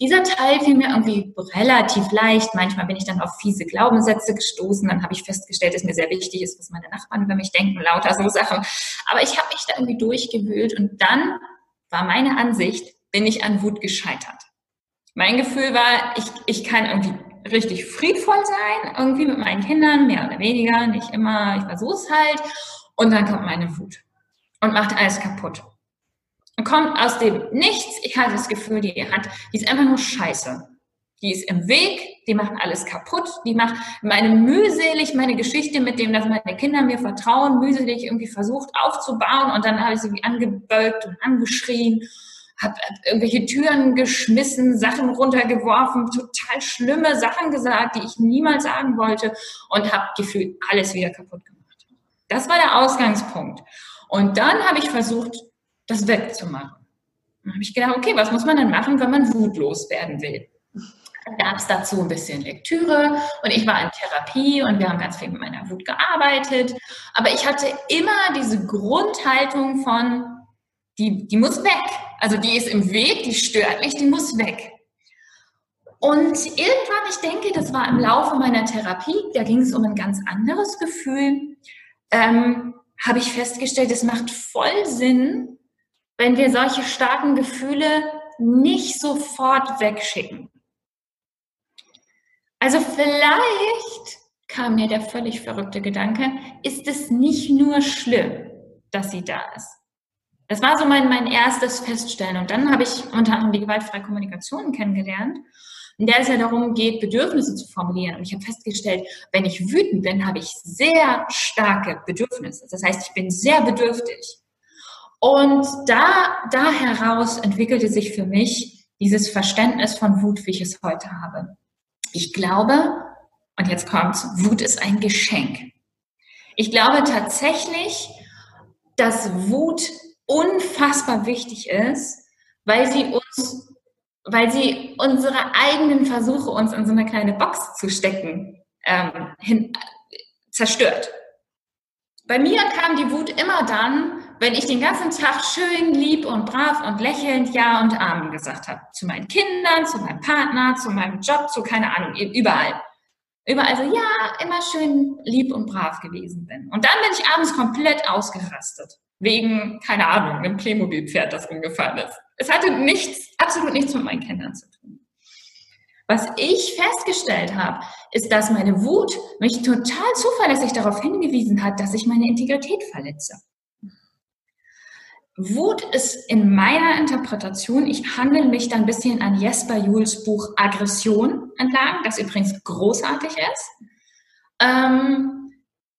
Dieser Teil fiel mir irgendwie relativ leicht. Manchmal bin ich dann auf fiese Glaubenssätze gestoßen. Dann habe ich festgestellt, dass mir sehr wichtig ist, was meine Nachbarn über mich denken, lauter so Sachen. Aber ich habe mich da irgendwie durchgewühlt und dann war meine Ansicht, bin ich an Wut gescheitert. Mein Gefühl war, ich, ich kann irgendwie richtig friedvoll sein, irgendwie mit meinen Kindern, mehr oder weniger, nicht immer, ich versuche es halt. Und dann kommt meine Wut und macht alles kaputt. Kommt aus dem Nichts, ich hatte das Gefühl, die hat, die ist einfach nur scheiße. Die ist im Weg, die macht alles kaputt, die macht meine mühselig, meine Geschichte mit dem, dass meine Kinder mir vertrauen, mühselig irgendwie versucht aufzubauen und dann habe ich sie angebölkt und angeschrien habe irgendwelche Türen geschmissen, Sachen runtergeworfen, total schlimme Sachen gesagt, die ich niemals sagen wollte und habe gefühlt alles wieder kaputt gemacht. Das war der Ausgangspunkt. Und dann habe ich versucht, das wegzumachen. Dann habe ich gedacht, okay, was muss man denn machen, wenn man wutlos werden will? Dann gab es dazu ein bisschen Lektüre und ich war in Therapie und wir haben ganz viel mit meiner Wut gearbeitet. Aber ich hatte immer diese Grundhaltung von, die, die muss weg. Also die ist im Weg, die stört mich, die muss weg. Und irgendwann, ich denke, das war im Laufe meiner Therapie, da ging es um ein ganz anderes Gefühl, ähm, habe ich festgestellt, es macht voll Sinn, wenn wir solche starken Gefühle nicht sofort wegschicken. Also vielleicht kam mir der völlig verrückte Gedanke, ist es nicht nur schlimm, dass sie da ist. Das war so mein, mein erstes Feststellen. Und dann habe ich unter anderem die gewaltfreie Kommunikation kennengelernt, in der es ja darum geht, Bedürfnisse zu formulieren. Und ich habe festgestellt, wenn ich wütend bin, habe ich sehr starke Bedürfnisse. Das heißt, ich bin sehr bedürftig. Und da, da heraus entwickelte sich für mich dieses Verständnis von Wut, wie ich es heute habe. Ich glaube, und jetzt kommt's, Wut ist ein Geschenk. Ich glaube tatsächlich, dass Wut unfassbar wichtig ist, weil sie uns, weil sie unsere eigenen Versuche, uns in so eine kleine Box zu stecken, ähm, hin, zerstört. Bei mir kam die Wut immer dann, wenn ich den ganzen Tag schön, lieb und brav und lächelnd Ja und Amen gesagt habe. Zu meinen Kindern, zu meinem Partner, zu meinem Job, zu keine Ahnung, überall. Überall so, ja, immer schön lieb und brav gewesen bin. Und dann bin ich abends komplett ausgerastet wegen, keine Ahnung, einem Playmobil-Pferd, das umgefallen ist. Es hatte nichts, absolut nichts mit meinen Kindern zu tun. Was ich festgestellt habe, ist, dass meine Wut mich total zuverlässig darauf hingewiesen hat, dass ich meine Integrität verletze. Wut ist in meiner Interpretation, ich handle mich da ein bisschen an Jesper Juhls Buch Aggression entlang, das übrigens großartig ist. Ähm,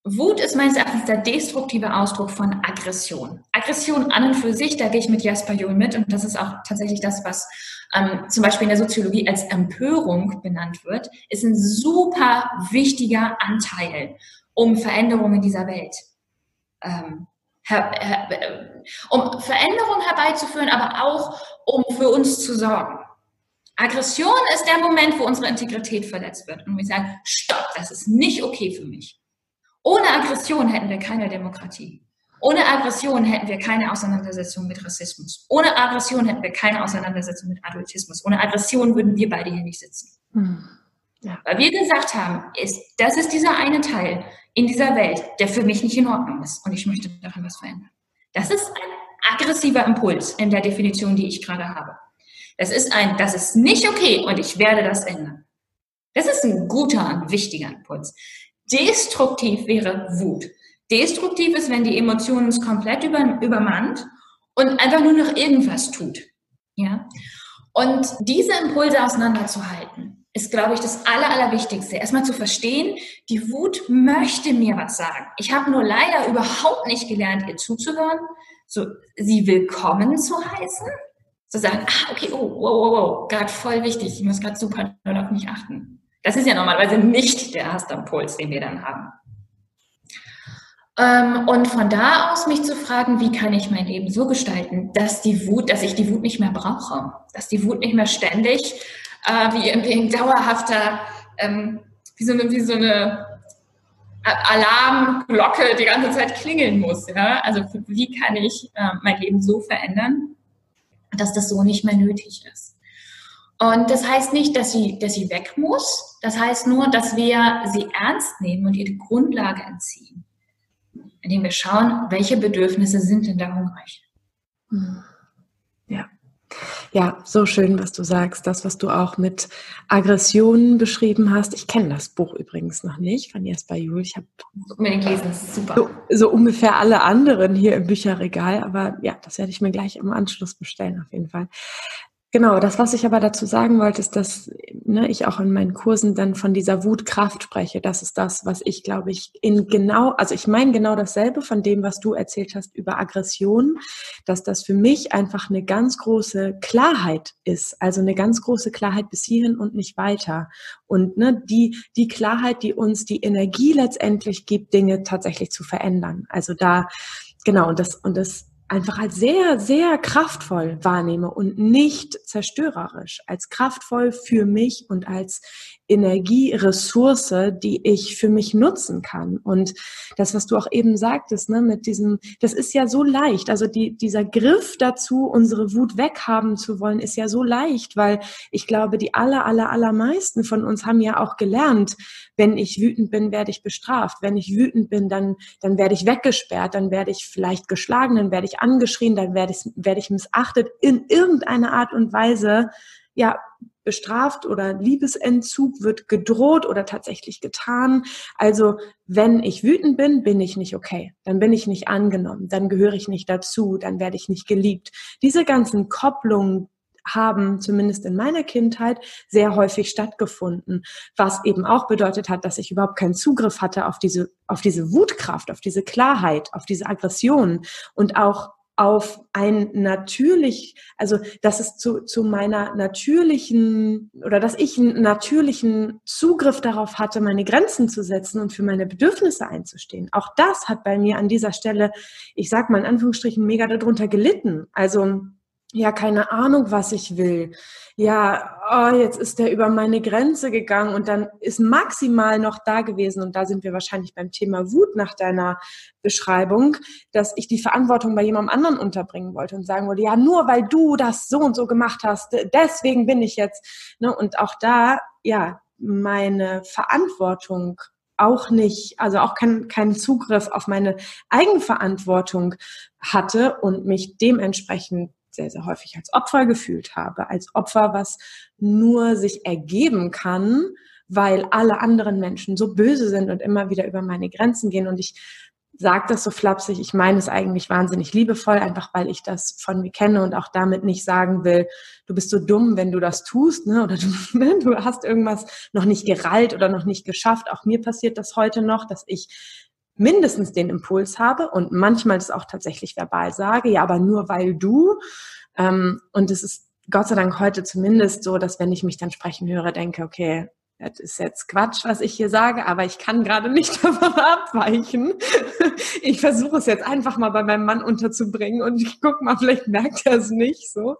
Wut ist meines Erachtens der destruktive Ausdruck von Aggression. Aggression an und für sich, da gehe ich mit Jasper Juhl mit und das ist auch tatsächlich das, was ähm, zum Beispiel in der Soziologie als Empörung benannt wird, ist ein super wichtiger Anteil, um Veränderungen in dieser Welt, ähm, äh, um Veränderungen herbeizuführen, aber auch um für uns zu sorgen. Aggression ist der Moment, wo unsere Integrität verletzt wird und wir sagen, stopp, das ist nicht okay für mich. Ohne Aggression hätten wir keine Demokratie. Ohne Aggression hätten wir keine Auseinandersetzung mit Rassismus. Ohne Aggression hätten wir keine Auseinandersetzung mit Adultismus. Ohne Aggression würden wir beide hier nicht sitzen. Hm. Ja. Weil wir gesagt haben, ist, das ist dieser eine Teil in dieser Welt, der für mich nicht in Ordnung ist und ich möchte daran was verändern. Das ist ein aggressiver Impuls in der Definition, die ich gerade habe. Das ist ein, das ist nicht okay und ich werde das ändern. Das ist ein guter und wichtiger Impuls. Destruktiv wäre Wut. Destruktiv ist, wenn die Emotion uns komplett über, übermannt und einfach nur noch irgendwas tut. Ja? Und diese Impulse auseinanderzuhalten, ist, glaube ich, das Aller, Allerwichtigste. Erstmal zu verstehen, die Wut möchte mir was sagen. Ich habe nur leider überhaupt nicht gelernt, ihr zuzuhören, so sie willkommen zu heißen, zu sagen, ah, okay, oh, wow, wow, wow, gerade voll wichtig, ich muss gerade super auf mich achten. Das ist ja normalerweise nicht der erste Impuls, den wir dann haben. Ähm, und von da aus mich zu fragen, wie kann ich mein Leben so gestalten, dass die Wut, dass ich die Wut nicht mehr brauche, dass die Wut nicht mehr ständig äh, wie ein dauerhafter, ähm, wie so eine, wie so eine Alarmglocke die ganze Zeit klingeln muss. Ja? Also wie kann ich äh, mein Leben so verändern, dass das so nicht mehr nötig ist. Und das heißt nicht, dass sie, dass sie weg muss. Das heißt nur, dass wir sie ernst nehmen und ihr die Grundlage entziehen. Indem wir schauen, welche Bedürfnisse sind denn da hungrig. Hm. Ja. So schön, was du sagst. Das, was du auch mit Aggressionen beschrieben hast. Ich kenne das Buch übrigens noch nicht von Jesper Juhl. Ich habe unbedingt lesen, das ist super. So, so, ungefähr alle anderen hier im Bücherregal, aber ja, das werde ich mir gleich im Anschluss bestellen auf jeden Fall. Genau, das, was ich aber dazu sagen wollte, ist, dass ne, ich auch in meinen Kursen dann von dieser Wutkraft spreche. Das ist das, was ich, glaube ich, in genau, also ich meine genau dasselbe von dem, was du erzählt hast über Aggression, dass das für mich einfach eine ganz große Klarheit ist. Also eine ganz große Klarheit bis hierhin und nicht weiter. Und ne, die, die Klarheit, die uns die Energie letztendlich gibt, Dinge tatsächlich zu verändern. Also da, genau, und das, und das einfach als sehr, sehr kraftvoll wahrnehme und nicht zerstörerisch, als kraftvoll für mich und als Energieressource, die ich für mich nutzen kann. Und das, was du auch eben sagtest, ne, mit diesem, das ist ja so leicht. Also die, dieser Griff dazu, unsere Wut weghaben zu wollen, ist ja so leicht, weil ich glaube, die aller, aller, allermeisten von uns haben ja auch gelernt, wenn ich wütend bin, werde ich bestraft. Wenn ich wütend bin, dann, dann werde ich weggesperrt, dann werde ich vielleicht geschlagen, dann werde ich angeschrien, dann werde ich, werde ich missachtet in irgendeiner Art und Weise. Ja, bestraft oder Liebesentzug wird gedroht oder tatsächlich getan. Also wenn ich wütend bin, bin ich nicht okay. Dann bin ich nicht angenommen. Dann gehöre ich nicht dazu. Dann werde ich nicht geliebt. Diese ganzen Kopplungen haben zumindest in meiner Kindheit sehr häufig stattgefunden, was eben auch bedeutet hat, dass ich überhaupt keinen Zugriff hatte auf diese, auf diese Wutkraft, auf diese Klarheit, auf diese Aggression und auch auf ein natürlich, also dass es zu, zu meiner natürlichen oder dass ich einen natürlichen Zugriff darauf hatte, meine Grenzen zu setzen und für meine Bedürfnisse einzustehen. Auch das hat bei mir an dieser Stelle, ich sag mal in Anführungsstrichen, mega darunter gelitten. Also ja, keine Ahnung, was ich will. Ja, oh, jetzt ist der über meine Grenze gegangen und dann ist maximal noch da gewesen und da sind wir wahrscheinlich beim Thema Wut nach deiner Beschreibung, dass ich die Verantwortung bei jemandem anderen unterbringen wollte und sagen wollte, ja, nur weil du das so und so gemacht hast, deswegen bin ich jetzt. Ne? Und auch da, ja, meine Verantwortung auch nicht, also auch keinen kein Zugriff auf meine Eigenverantwortung hatte und mich dementsprechend sehr, sehr häufig als Opfer gefühlt habe. Als Opfer, was nur sich ergeben kann, weil alle anderen Menschen so böse sind und immer wieder über meine Grenzen gehen. Und ich sage das so flapsig, ich meine es eigentlich wahnsinnig liebevoll, einfach weil ich das von mir kenne und auch damit nicht sagen will, du bist so dumm, wenn du das tust, ne? oder du, <laughs> ne? du hast irgendwas noch nicht gerallt oder noch nicht geschafft. Auch mir passiert das heute noch, dass ich mindestens den Impuls habe und manchmal das auch tatsächlich verbal sage, ja, aber nur weil du. Ähm, und es ist Gott sei Dank heute zumindest so, dass wenn ich mich dann sprechen höre, denke, okay, das ist jetzt Quatsch, was ich hier sage, aber ich kann gerade nicht <laughs> davon abweichen. Ich versuche es jetzt einfach mal bei meinem Mann unterzubringen und ich guck mal, vielleicht merkt er es nicht so.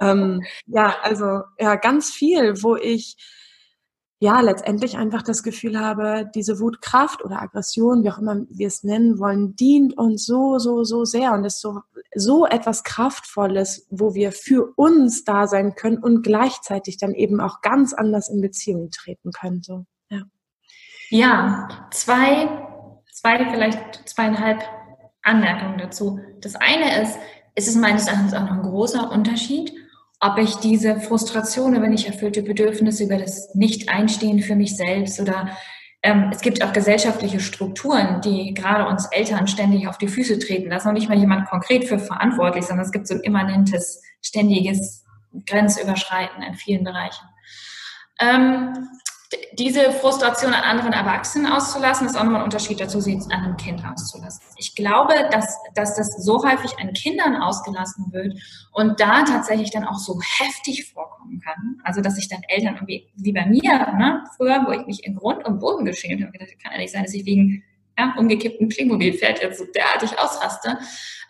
Ähm, ja, also ja, ganz viel, wo ich ja letztendlich einfach das Gefühl habe, diese Wutkraft oder Aggression, wie auch immer wir es nennen wollen, dient uns so, so, so sehr und ist so, so etwas Kraftvolles, wo wir für uns da sein können und gleichzeitig dann eben auch ganz anders in Beziehung treten können. So, ja. ja, zwei, zwei, vielleicht zweieinhalb Anmerkungen dazu. Das eine ist, es ist meines Erachtens auch noch ein großer Unterschied, ob ich diese Frustration über nicht erfüllte Bedürfnisse, über das Nicht-Einstehen für mich selbst oder ähm, es gibt auch gesellschaftliche Strukturen, die gerade uns Eltern ständig auf die Füße treten. Da ist noch nicht mal jemand konkret für verantwortlich, sondern es gibt so ein immanentes, ständiges Grenzüberschreiten in vielen Bereichen. Ähm, diese Frustration an anderen Erwachsenen auszulassen, ist auch nochmal ein Unterschied dazu, sie an einem Kind auszulassen. Ich glaube, dass, dass das so häufig an Kindern ausgelassen wird und da tatsächlich dann auch so heftig vorkommen kann. Also, dass sich dann Eltern irgendwie, wie bei mir, ne, früher, wo ich mich in Grund und Boden geschämt habe, gedacht, kann ja nicht sein, dass ich wegen ja, umgekippten Playmobil-Pferd jetzt so derartig ausraste,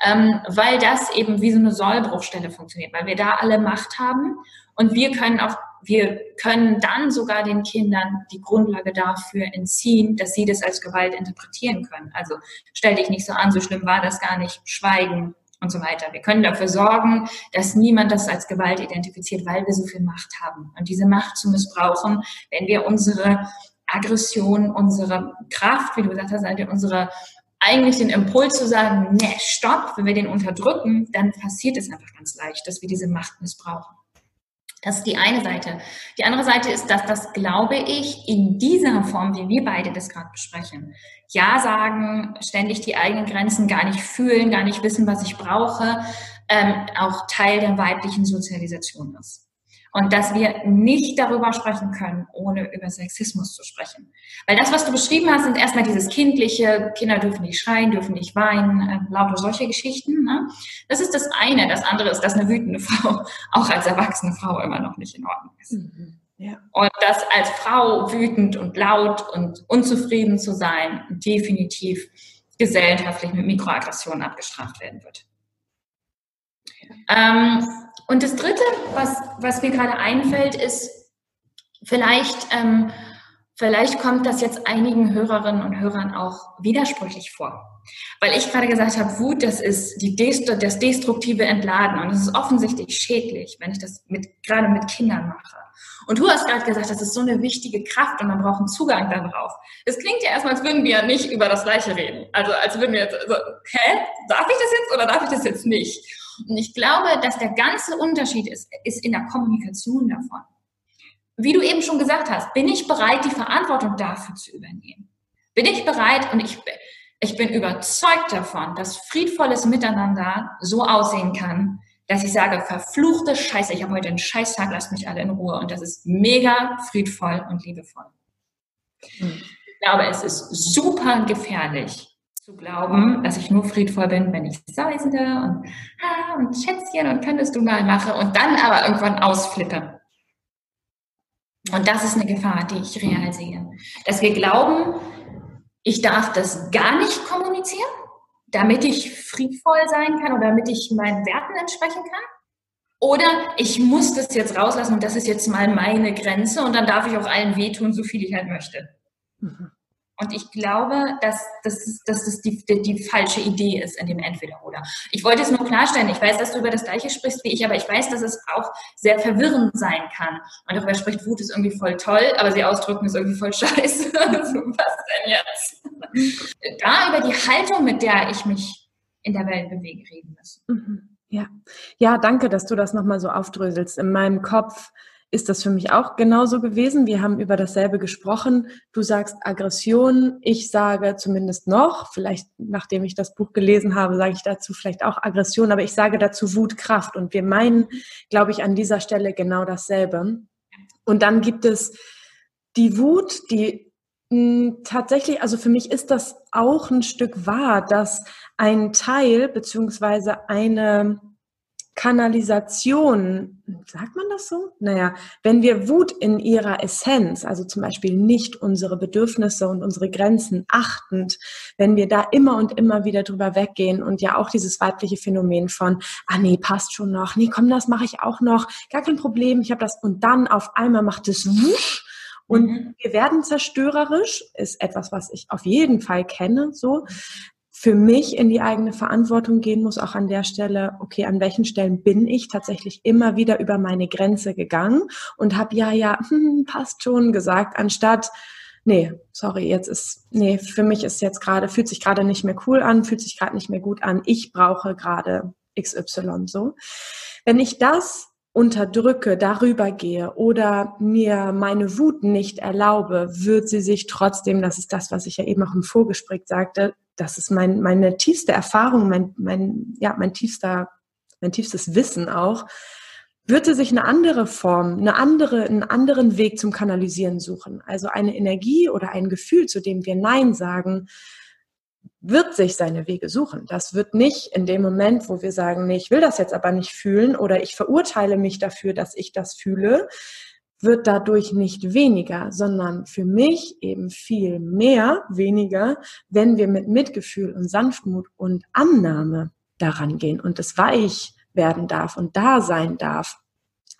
ähm, weil das eben wie so eine Sollbruchstelle funktioniert, weil wir da alle Macht haben und wir können auch wir können dann sogar den Kindern die Grundlage dafür entziehen, dass sie das als Gewalt interpretieren können. Also stell dich nicht so an, so schlimm war das gar nicht, schweigen, und so weiter. Wir können dafür sorgen, dass niemand das als Gewalt identifiziert, weil wir so viel Macht haben. Und diese Macht zu missbrauchen, wenn wir unsere Aggression, unsere Kraft, wie du gesagt hast, unsere eigentlich den Impuls zu sagen, ne, stopp, wenn wir den unterdrücken, dann passiert es einfach ganz leicht, dass wir diese Macht missbrauchen. Das ist die eine Seite. Die andere Seite ist, dass das, glaube ich, in dieser Form, wie wir beide das gerade besprechen, Ja sagen, ständig die eigenen Grenzen gar nicht fühlen, gar nicht wissen, was ich brauche, ähm, auch Teil der weiblichen Sozialisation ist und dass wir nicht darüber sprechen können, ohne über Sexismus zu sprechen. Weil das, was du beschrieben hast, sind erstmal dieses kindliche, Kinder dürfen nicht schreien, dürfen nicht weinen, äh, lauter solche Geschichten. Ne? Das ist das eine. Das andere ist, dass eine wütende Frau <laughs> auch als erwachsene Frau immer noch nicht in Ordnung ist. Mhm. Ja. Und dass als Frau wütend und laut und unzufrieden zu sein, definitiv gesellschaftlich mit Mikroaggressionen abgestraft werden wird. Ähm, und das Dritte, was, was mir gerade einfällt, ist, vielleicht, ähm, vielleicht kommt das jetzt einigen Hörerinnen und Hörern auch widersprüchlich vor. Weil ich gerade gesagt habe, Wut, das ist die Dest das destruktive Entladen und es ist offensichtlich schädlich, wenn ich das mit, gerade mit Kindern mache. Und du hast gerade gesagt, das ist so eine wichtige Kraft und man braucht einen Zugang darauf. Es klingt ja erstmal, als würden wir nicht über das Gleiche reden. Also als würden wir jetzt, also, hä, darf ich das jetzt oder darf ich das jetzt nicht? Und ich glaube, dass der ganze Unterschied ist, ist in der Kommunikation davon. Wie du eben schon gesagt hast, bin ich bereit, die Verantwortung dafür zu übernehmen? Bin ich bereit und ich, ich bin überzeugt davon, dass friedvolles Miteinander so aussehen kann, dass ich sage, verfluchte Scheiße, ich habe heute einen Scheißtag, lasst mich alle in Ruhe. Und das ist mega friedvoll und liebevoll. Hm. Ich glaube, es ist super gefährlich, zu glauben, dass ich nur friedvoll bin, wenn ich säusende und, ah, und Schätzchen und könntest du mal mache und dann aber irgendwann ausflippe. Und das ist eine Gefahr, die ich real sehe. Dass wir glauben, ich darf das gar nicht kommunizieren, damit ich friedvoll sein kann oder damit ich meinen Werten entsprechen kann. Oder ich muss das jetzt rauslassen und das ist jetzt mal meine Grenze und dann darf ich auch allen wehtun, so viel ich halt möchte. Mhm. Und ich glaube, dass, dass, dass das die, die, die, falsche Idee ist in dem Entweder-Oder. Ich wollte es nur klarstellen. Ich weiß, dass du über das Gleiche sprichst wie ich, aber ich weiß, dass es auch sehr verwirrend sein kann. Man darüber spricht, Wut ist irgendwie voll toll, aber sie ausdrücken ist irgendwie voll <laughs> scheiße. also, was denn jetzt? Da über die Haltung, mit der ich mich in der Welt bewege, reden müssen. Mhm. Ja. ja, danke, dass du das nochmal so aufdröselst. In meinem Kopf ist das für mich auch genauso gewesen. Wir haben über dasselbe gesprochen. Du sagst Aggression, ich sage zumindest noch, vielleicht nachdem ich das Buch gelesen habe, sage ich dazu vielleicht auch Aggression, aber ich sage dazu Wutkraft. Und wir meinen, glaube ich, an dieser Stelle genau dasselbe. Und dann gibt es die Wut, die hm, tatsächlich, also für mich ist das auch ein Stück wahr, dass ein Teil beziehungsweise eine Kanalisation, sagt man das so? Naja, wenn wir Wut in ihrer Essenz, also zum Beispiel nicht unsere Bedürfnisse und unsere Grenzen achtend, wenn wir da immer und immer wieder drüber weggehen und ja auch dieses weibliche Phänomen von, ah nee, passt schon noch, nee, komm, das mache ich auch noch, gar kein Problem, ich habe das und dann auf einmal macht es wusch und mhm. wir werden zerstörerisch, ist etwas, was ich auf jeden Fall kenne, so für mich in die eigene Verantwortung gehen muss, auch an der Stelle, okay, an welchen Stellen bin ich tatsächlich immer wieder über meine Grenze gegangen und habe ja, ja, <laughs> hm, passt schon gesagt, anstatt, nee, sorry, jetzt ist, nee, für mich ist jetzt gerade, fühlt sich gerade nicht mehr cool an, fühlt sich gerade nicht mehr gut an, ich brauche gerade XY so. Wenn ich das unterdrücke, darüber gehe oder mir meine Wut nicht erlaube, wird sie sich trotzdem, das ist das, was ich ja eben auch im Vorgespräch sagte, das ist mein, meine tiefste Erfahrung, mein, mein, ja, mein tiefster, mein tiefstes Wissen auch, würde sich eine andere Form, eine andere, einen anderen Weg zum Kanalisieren suchen. Also eine Energie oder ein Gefühl, zu dem wir Nein sagen, wird sich seine Wege suchen. Das wird nicht in dem Moment, wo wir sagen, nee, ich will das jetzt aber nicht fühlen oder ich verurteile mich dafür, dass ich das fühle, wird dadurch nicht weniger, sondern für mich eben viel mehr weniger, wenn wir mit Mitgefühl und Sanftmut und Annahme daran gehen und es weich werden darf und da sein darf.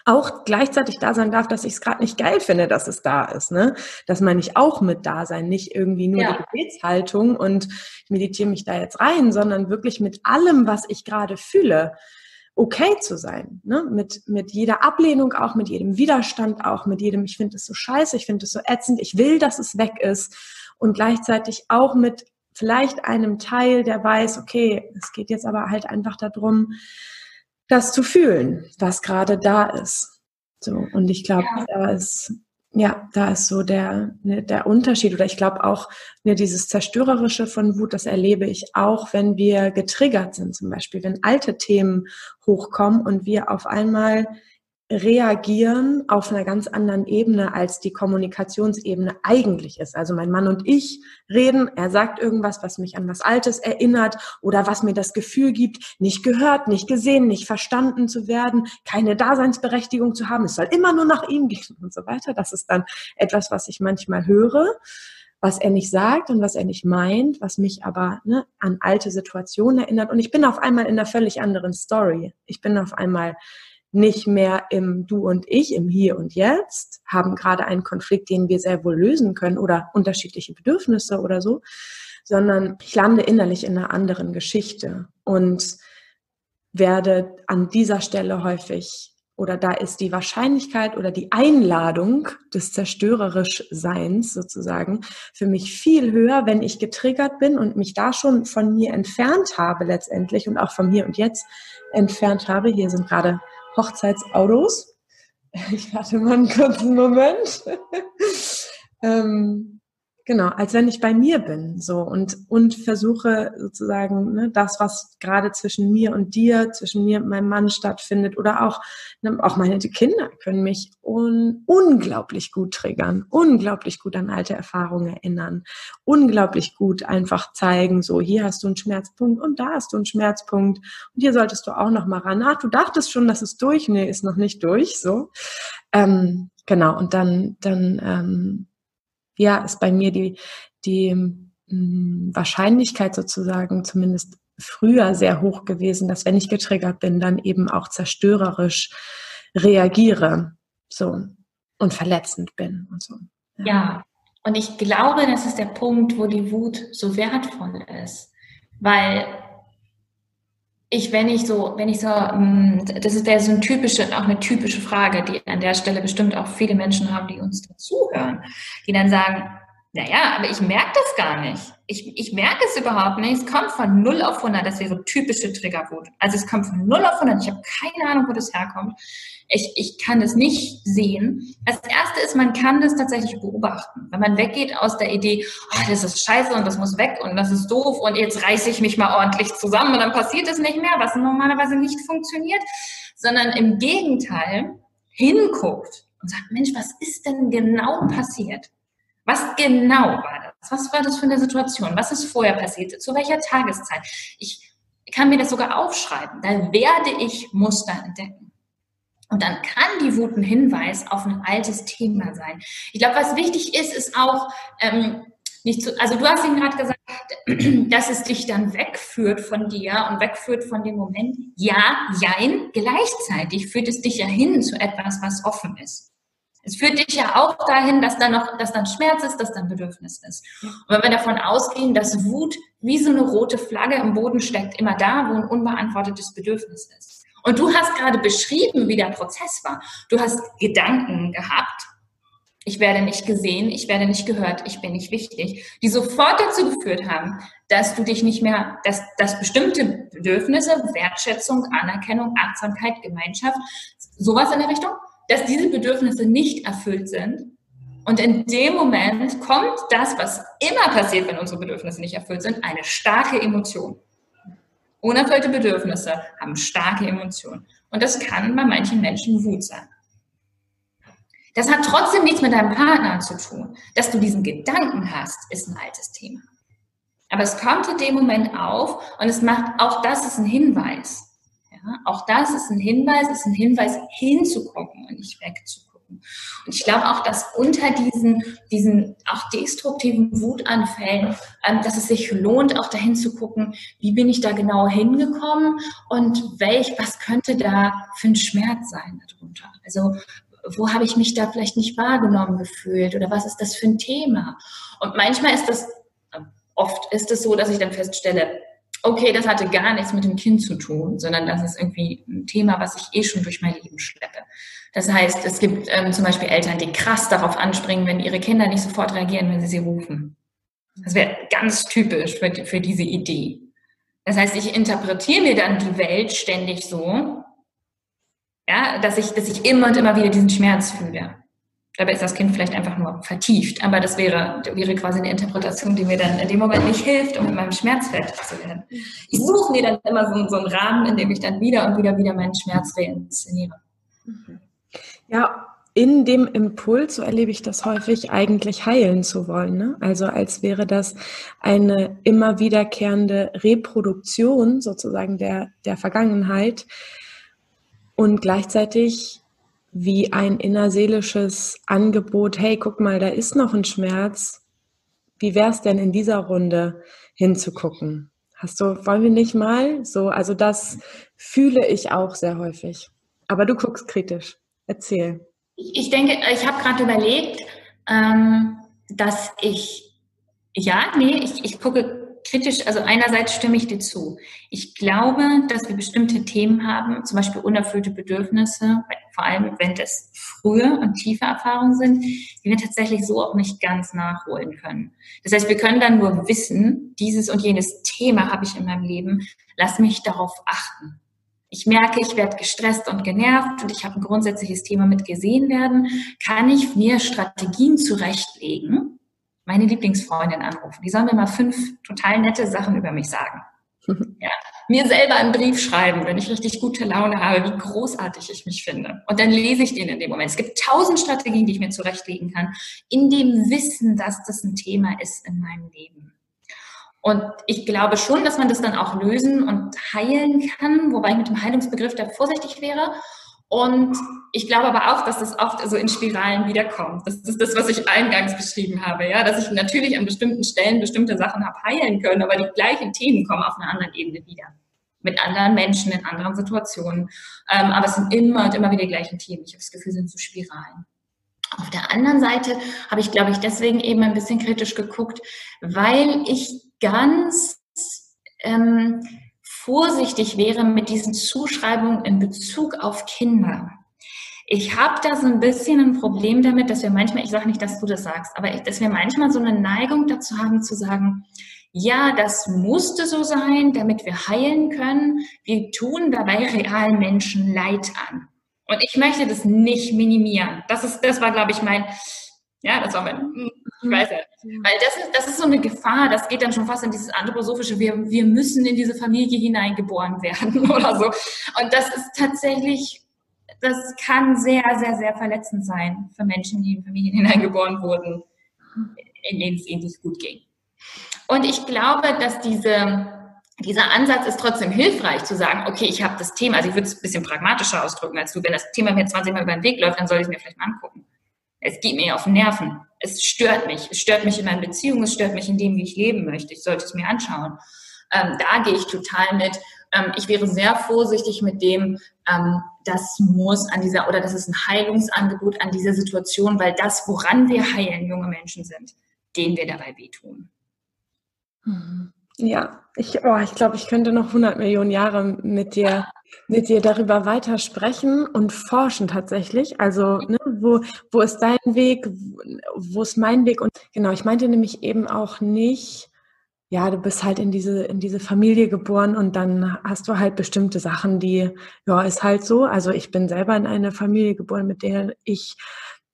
auch gleichzeitig da sein darf, dass ich es gerade nicht geil finde, dass es da ist. Ne? Das meine ich auch mit da sein, nicht irgendwie nur ja. die Gebetshaltung und ich meditiere mich da jetzt rein, sondern wirklich mit allem, was ich gerade fühle, okay zu sein. Ne? Mit, mit jeder Ablehnung auch, mit jedem Widerstand auch, mit jedem, ich finde es so scheiße, ich finde es so ätzend, ich will, dass es weg ist. Und gleichzeitig auch mit vielleicht einem Teil, der weiß, okay, es geht jetzt aber halt einfach darum, das zu fühlen, was gerade da ist. So, und ich glaube, ja. da ist, ja, da ist so der, ne, der Unterschied. Oder ich glaube auch, ne, dieses Zerstörerische von Wut, das erlebe ich auch, wenn wir getriggert sind, zum Beispiel, wenn alte Themen hochkommen und wir auf einmal reagieren auf einer ganz anderen Ebene, als die Kommunikationsebene eigentlich ist. Also mein Mann und ich reden, er sagt irgendwas, was mich an was Altes erinnert oder was mir das Gefühl gibt, nicht gehört, nicht gesehen, nicht verstanden zu werden, keine Daseinsberechtigung zu haben. Es soll immer nur nach ihm gehen und so weiter. Das ist dann etwas, was ich manchmal höre was er nicht sagt und was er nicht meint, was mich aber ne, an alte Situationen erinnert. Und ich bin auf einmal in einer völlig anderen Story. Ich bin auf einmal nicht mehr im Du und Ich, im Hier und Jetzt, haben gerade einen Konflikt, den wir sehr wohl lösen können oder unterschiedliche Bedürfnisse oder so, sondern ich lande innerlich in einer anderen Geschichte und werde an dieser Stelle häufig oder da ist die Wahrscheinlichkeit oder die Einladung des zerstörerisch Seins sozusagen für mich viel höher, wenn ich getriggert bin und mich da schon von mir entfernt habe letztendlich und auch vom Hier und Jetzt entfernt habe. Hier sind gerade Hochzeitsautos. <laughs> Ich warte mal einen kurzen Moment. <laughs> ähm, Genau, als wenn ich bei mir bin, so und und versuche sozusagen ne, das, was gerade zwischen mir und dir, zwischen mir und meinem Mann stattfindet, oder auch ne, auch meine Kinder können mich un, unglaublich gut triggern, unglaublich gut an alte Erfahrungen erinnern, unglaublich gut einfach zeigen, so hier hast du einen Schmerzpunkt und da hast du einen Schmerzpunkt und hier solltest du auch noch mal ran. Ach, du dachtest schon, dass es durch, nee, ist noch nicht durch, so ähm, genau und dann dann ähm, ja, ist bei mir die, die mh, hm, Wahrscheinlichkeit sozusagen zumindest früher sehr hoch gewesen, dass wenn ich getriggert bin, dann eben auch zerstörerisch reagiere, so und verletzend bin und so. Ja. ja, und ich glaube, das ist der Punkt, wo die Wut so wertvoll ist, weil ich, wenn ich so, wenn ich so, hm, das ist ja so eine typische, auch eine typische Frage, die an der Stelle bestimmt auch viele Menschen haben, die uns dazuhören, die dann sagen, naja, aber ich merke das gar nicht. Ich, ich merke es überhaupt nicht. Es kommt von 0 auf 100. Das wäre so typische Triggerwut. Also es kommt von 0 auf 100. Ich habe keine Ahnung, wo das herkommt. Ich, ich kann das nicht sehen. Das Erste ist, man kann das tatsächlich beobachten. Wenn man weggeht aus der Idee, oh, das ist scheiße und das muss weg und das ist doof und jetzt reiße ich mich mal ordentlich zusammen und dann passiert es nicht mehr, was normalerweise nicht funktioniert, sondern im Gegenteil hinguckt und sagt, Mensch, was ist denn genau passiert? Was genau war das? Was war das für eine Situation? Was ist vorher passiert? Zu welcher Tageszeit? Ich kann mir das sogar aufschreiben. Dann werde ich Muster entdecken. Und dann kann die Wut ein Hinweis auf ein altes Thema sein. Ich glaube, was wichtig ist, ist auch, ähm, nicht zu, also du hast ihm gerade gesagt, <clears throat> dass es dich dann wegführt von dir und wegführt von dem Moment. Ja, jein, gleichzeitig führt es dich ja hin zu etwas, was offen ist. Es führt dich ja auch dahin, dass dann noch, dass dann Schmerz ist, dass dann Bedürfnis ist. Und wenn wir davon ausgehen, dass Wut wie so eine rote Flagge im Boden steckt, immer da, wo ein unbeantwortetes Bedürfnis ist. Und du hast gerade beschrieben, wie der Prozess war. Du hast Gedanken gehabt. Ich werde nicht gesehen, ich werde nicht gehört, ich bin nicht wichtig, die sofort dazu geführt haben, dass du dich nicht mehr, dass, dass bestimmte Bedürfnisse, Wertschätzung, Anerkennung, Achtsamkeit, Gemeinschaft, sowas in der Richtung, dass diese Bedürfnisse nicht erfüllt sind. Und in dem Moment kommt das, was immer passiert, wenn unsere Bedürfnisse nicht erfüllt sind, eine starke Emotion. Unerfüllte Bedürfnisse haben starke Emotionen. Und das kann bei manchen Menschen Wut sein. Das hat trotzdem nichts mit deinem Partner zu tun. Dass du diesen Gedanken hast, ist ein altes Thema. Aber es kommt in dem Moment auf und es macht, auch das ist ein Hinweis. Ja, auch das ist ein Hinweis, ist ein Hinweis hinzugucken und nicht wegzugucken. Und ich glaube auch, dass unter diesen, diesen auch destruktiven Wutanfällen, ähm, dass es sich lohnt, auch dahin zu gucken, wie bin ich da genau hingekommen und welch, was könnte da für ein Schmerz sein darunter? Also wo habe ich mich da vielleicht nicht wahrgenommen gefühlt oder was ist das für ein Thema? Und manchmal ist das, oft ist es so, dass ich dann feststelle, okay, das hatte gar nichts mit dem Kind zu tun, sondern das ist irgendwie ein Thema, was ich eh schon durch mein Leben schleppe. Das heißt, es gibt ähm, zum Beispiel Eltern, die krass darauf anspringen, wenn ihre Kinder nicht sofort reagieren, wenn sie sie rufen. Das wäre ganz typisch für, für diese Idee. Das heißt, ich interpretiere mir dann die Welt ständig so, ja, dass ich, dass ich immer und immer wieder diesen Schmerz fühle. Dabei ist das Kind vielleicht einfach nur vertieft, aber das wäre, wäre quasi eine Interpretation, die mir dann in dem Moment nicht hilft, um mit meinem Schmerz fertig zu werden. Ich suche mir dann immer so, so einen Rahmen, in dem ich dann wieder und wieder wieder meinen Schmerz reinszeniere. Ja, in dem Impuls, so erlebe ich das häufig, eigentlich heilen zu wollen. Ne? Also als wäre das eine immer wiederkehrende Reproduktion sozusagen der, der Vergangenheit und gleichzeitig wie ein innerseelisches Angebot, hey, guck mal, da ist noch ein Schmerz. Wie wäre es denn in dieser Runde hinzugucken? Hast du, wollen wir nicht mal so, also das fühle ich auch sehr häufig. Aber du guckst kritisch. Erzähl. Ich denke, ich habe gerade überlegt, ähm, dass ich, ja, nee, ich, ich gucke kritisch, also einerseits stimme ich dir zu. Ich glaube, dass wir bestimmte Themen haben, zum Beispiel unerfüllte Bedürfnisse, vor allem wenn das frühe und tiefe Erfahrungen sind, die wir tatsächlich so auch nicht ganz nachholen können. Das heißt, wir können dann nur wissen, dieses und jenes Thema habe ich in meinem Leben, lass mich darauf achten. Ich merke, ich werde gestresst und genervt und ich habe ein grundsätzliches Thema mit gesehen werden, kann ich mir Strategien zurechtlegen, meine Lieblingsfreundin anrufen. Die soll mir mal fünf total nette Sachen über mich sagen. <laughs> Ja, mir selber einen Brief schreiben, wenn ich richtig gute Laune habe, wie großartig ich mich finde. Und dann lese ich den in dem Moment. Es gibt tausend Strategien, die ich mir zurechtlegen kann, in dem Wissen, dass das ein Thema ist in meinem Leben. Und ich glaube schon, dass man das dann auch lösen und heilen kann, wobei ich mit dem Heilungsbegriff da vorsichtig wäre. Und ich glaube aber auch, dass das oft so in Spiralen wiederkommt. Das ist das, was ich eingangs beschrieben habe, ja, dass ich natürlich an bestimmten Stellen bestimmte Sachen habe heilen können, aber die gleichen Themen kommen auf einer anderen Ebene wieder. Mit anderen Menschen, in anderen Situationen. Ähm, aber es sind immer und immer wieder die gleichen Themen. Ich habe das Gefühl, sind so Spiralen. Auf der anderen Seite habe ich, glaube ich, deswegen eben ein bisschen kritisch geguckt, weil ich ganz ähm, vorsichtig wäre mit diesen Zuschreibungen in Bezug auf Kinder. Ich habe da so ein bisschen ein Problem damit, dass wir manchmal, ich sage nicht, dass du das sagst, aber dass wir manchmal so eine Neigung dazu haben zu sagen, ja, das musste so sein, damit wir heilen können. Wir tun dabei realen Menschen Leid an. Und ich möchte das nicht minimieren. Das ist, das war, glaube ich, mein, ja, das war mein, ich weiß ja. Weil das ist, das ist so eine Gefahr, das geht dann schon fast in dieses anthroposophische, wir, wir müssen in diese Familie hineingeboren werden <laughs> oder so. Und das ist tatsächlich, das kann sehr, sehr, sehr verletzend sein für Menschen, die in Familien <laughs> hineingeboren wurden, in denen es ihnen nicht gut ging. Und ich glaube, dass diese, dieser Ansatz ist trotzdem hilfreich zu sagen, okay, ich habe das Thema, also ich würde es ein bisschen pragmatischer ausdrücken als du, wenn das Thema mir 20 Mal über den Weg läuft, dann soll ich es mir vielleicht mal angucken. Es geht mir auf den Nerven. Es stört mich. Es stört mich in meinen Beziehungen. Es stört mich in dem, wie ich leben möchte. Ich sollte es mir anschauen. Ähm, da gehe ich total mit. Ähm, ich wäre sehr vorsichtig mit dem, ähm, das muss an dieser, oder das ist ein Heilungsangebot an dieser Situation, weil das, woran wir heilen, junge Menschen sind, denen wir dabei wehtun. Mhm. Ja, ich, oh, ich glaube, ich könnte noch 100 Millionen Jahre mit dir mit dir darüber weiter sprechen und forschen tatsächlich. Also, ne, wo, wo ist dein Weg, wo ist mein Weg? Und genau, ich meinte nämlich eben auch nicht, ja, du bist halt in diese, in diese Familie geboren und dann hast du halt bestimmte Sachen, die, ja, ist halt so. Also ich bin selber in eine Familie geboren, mit der ich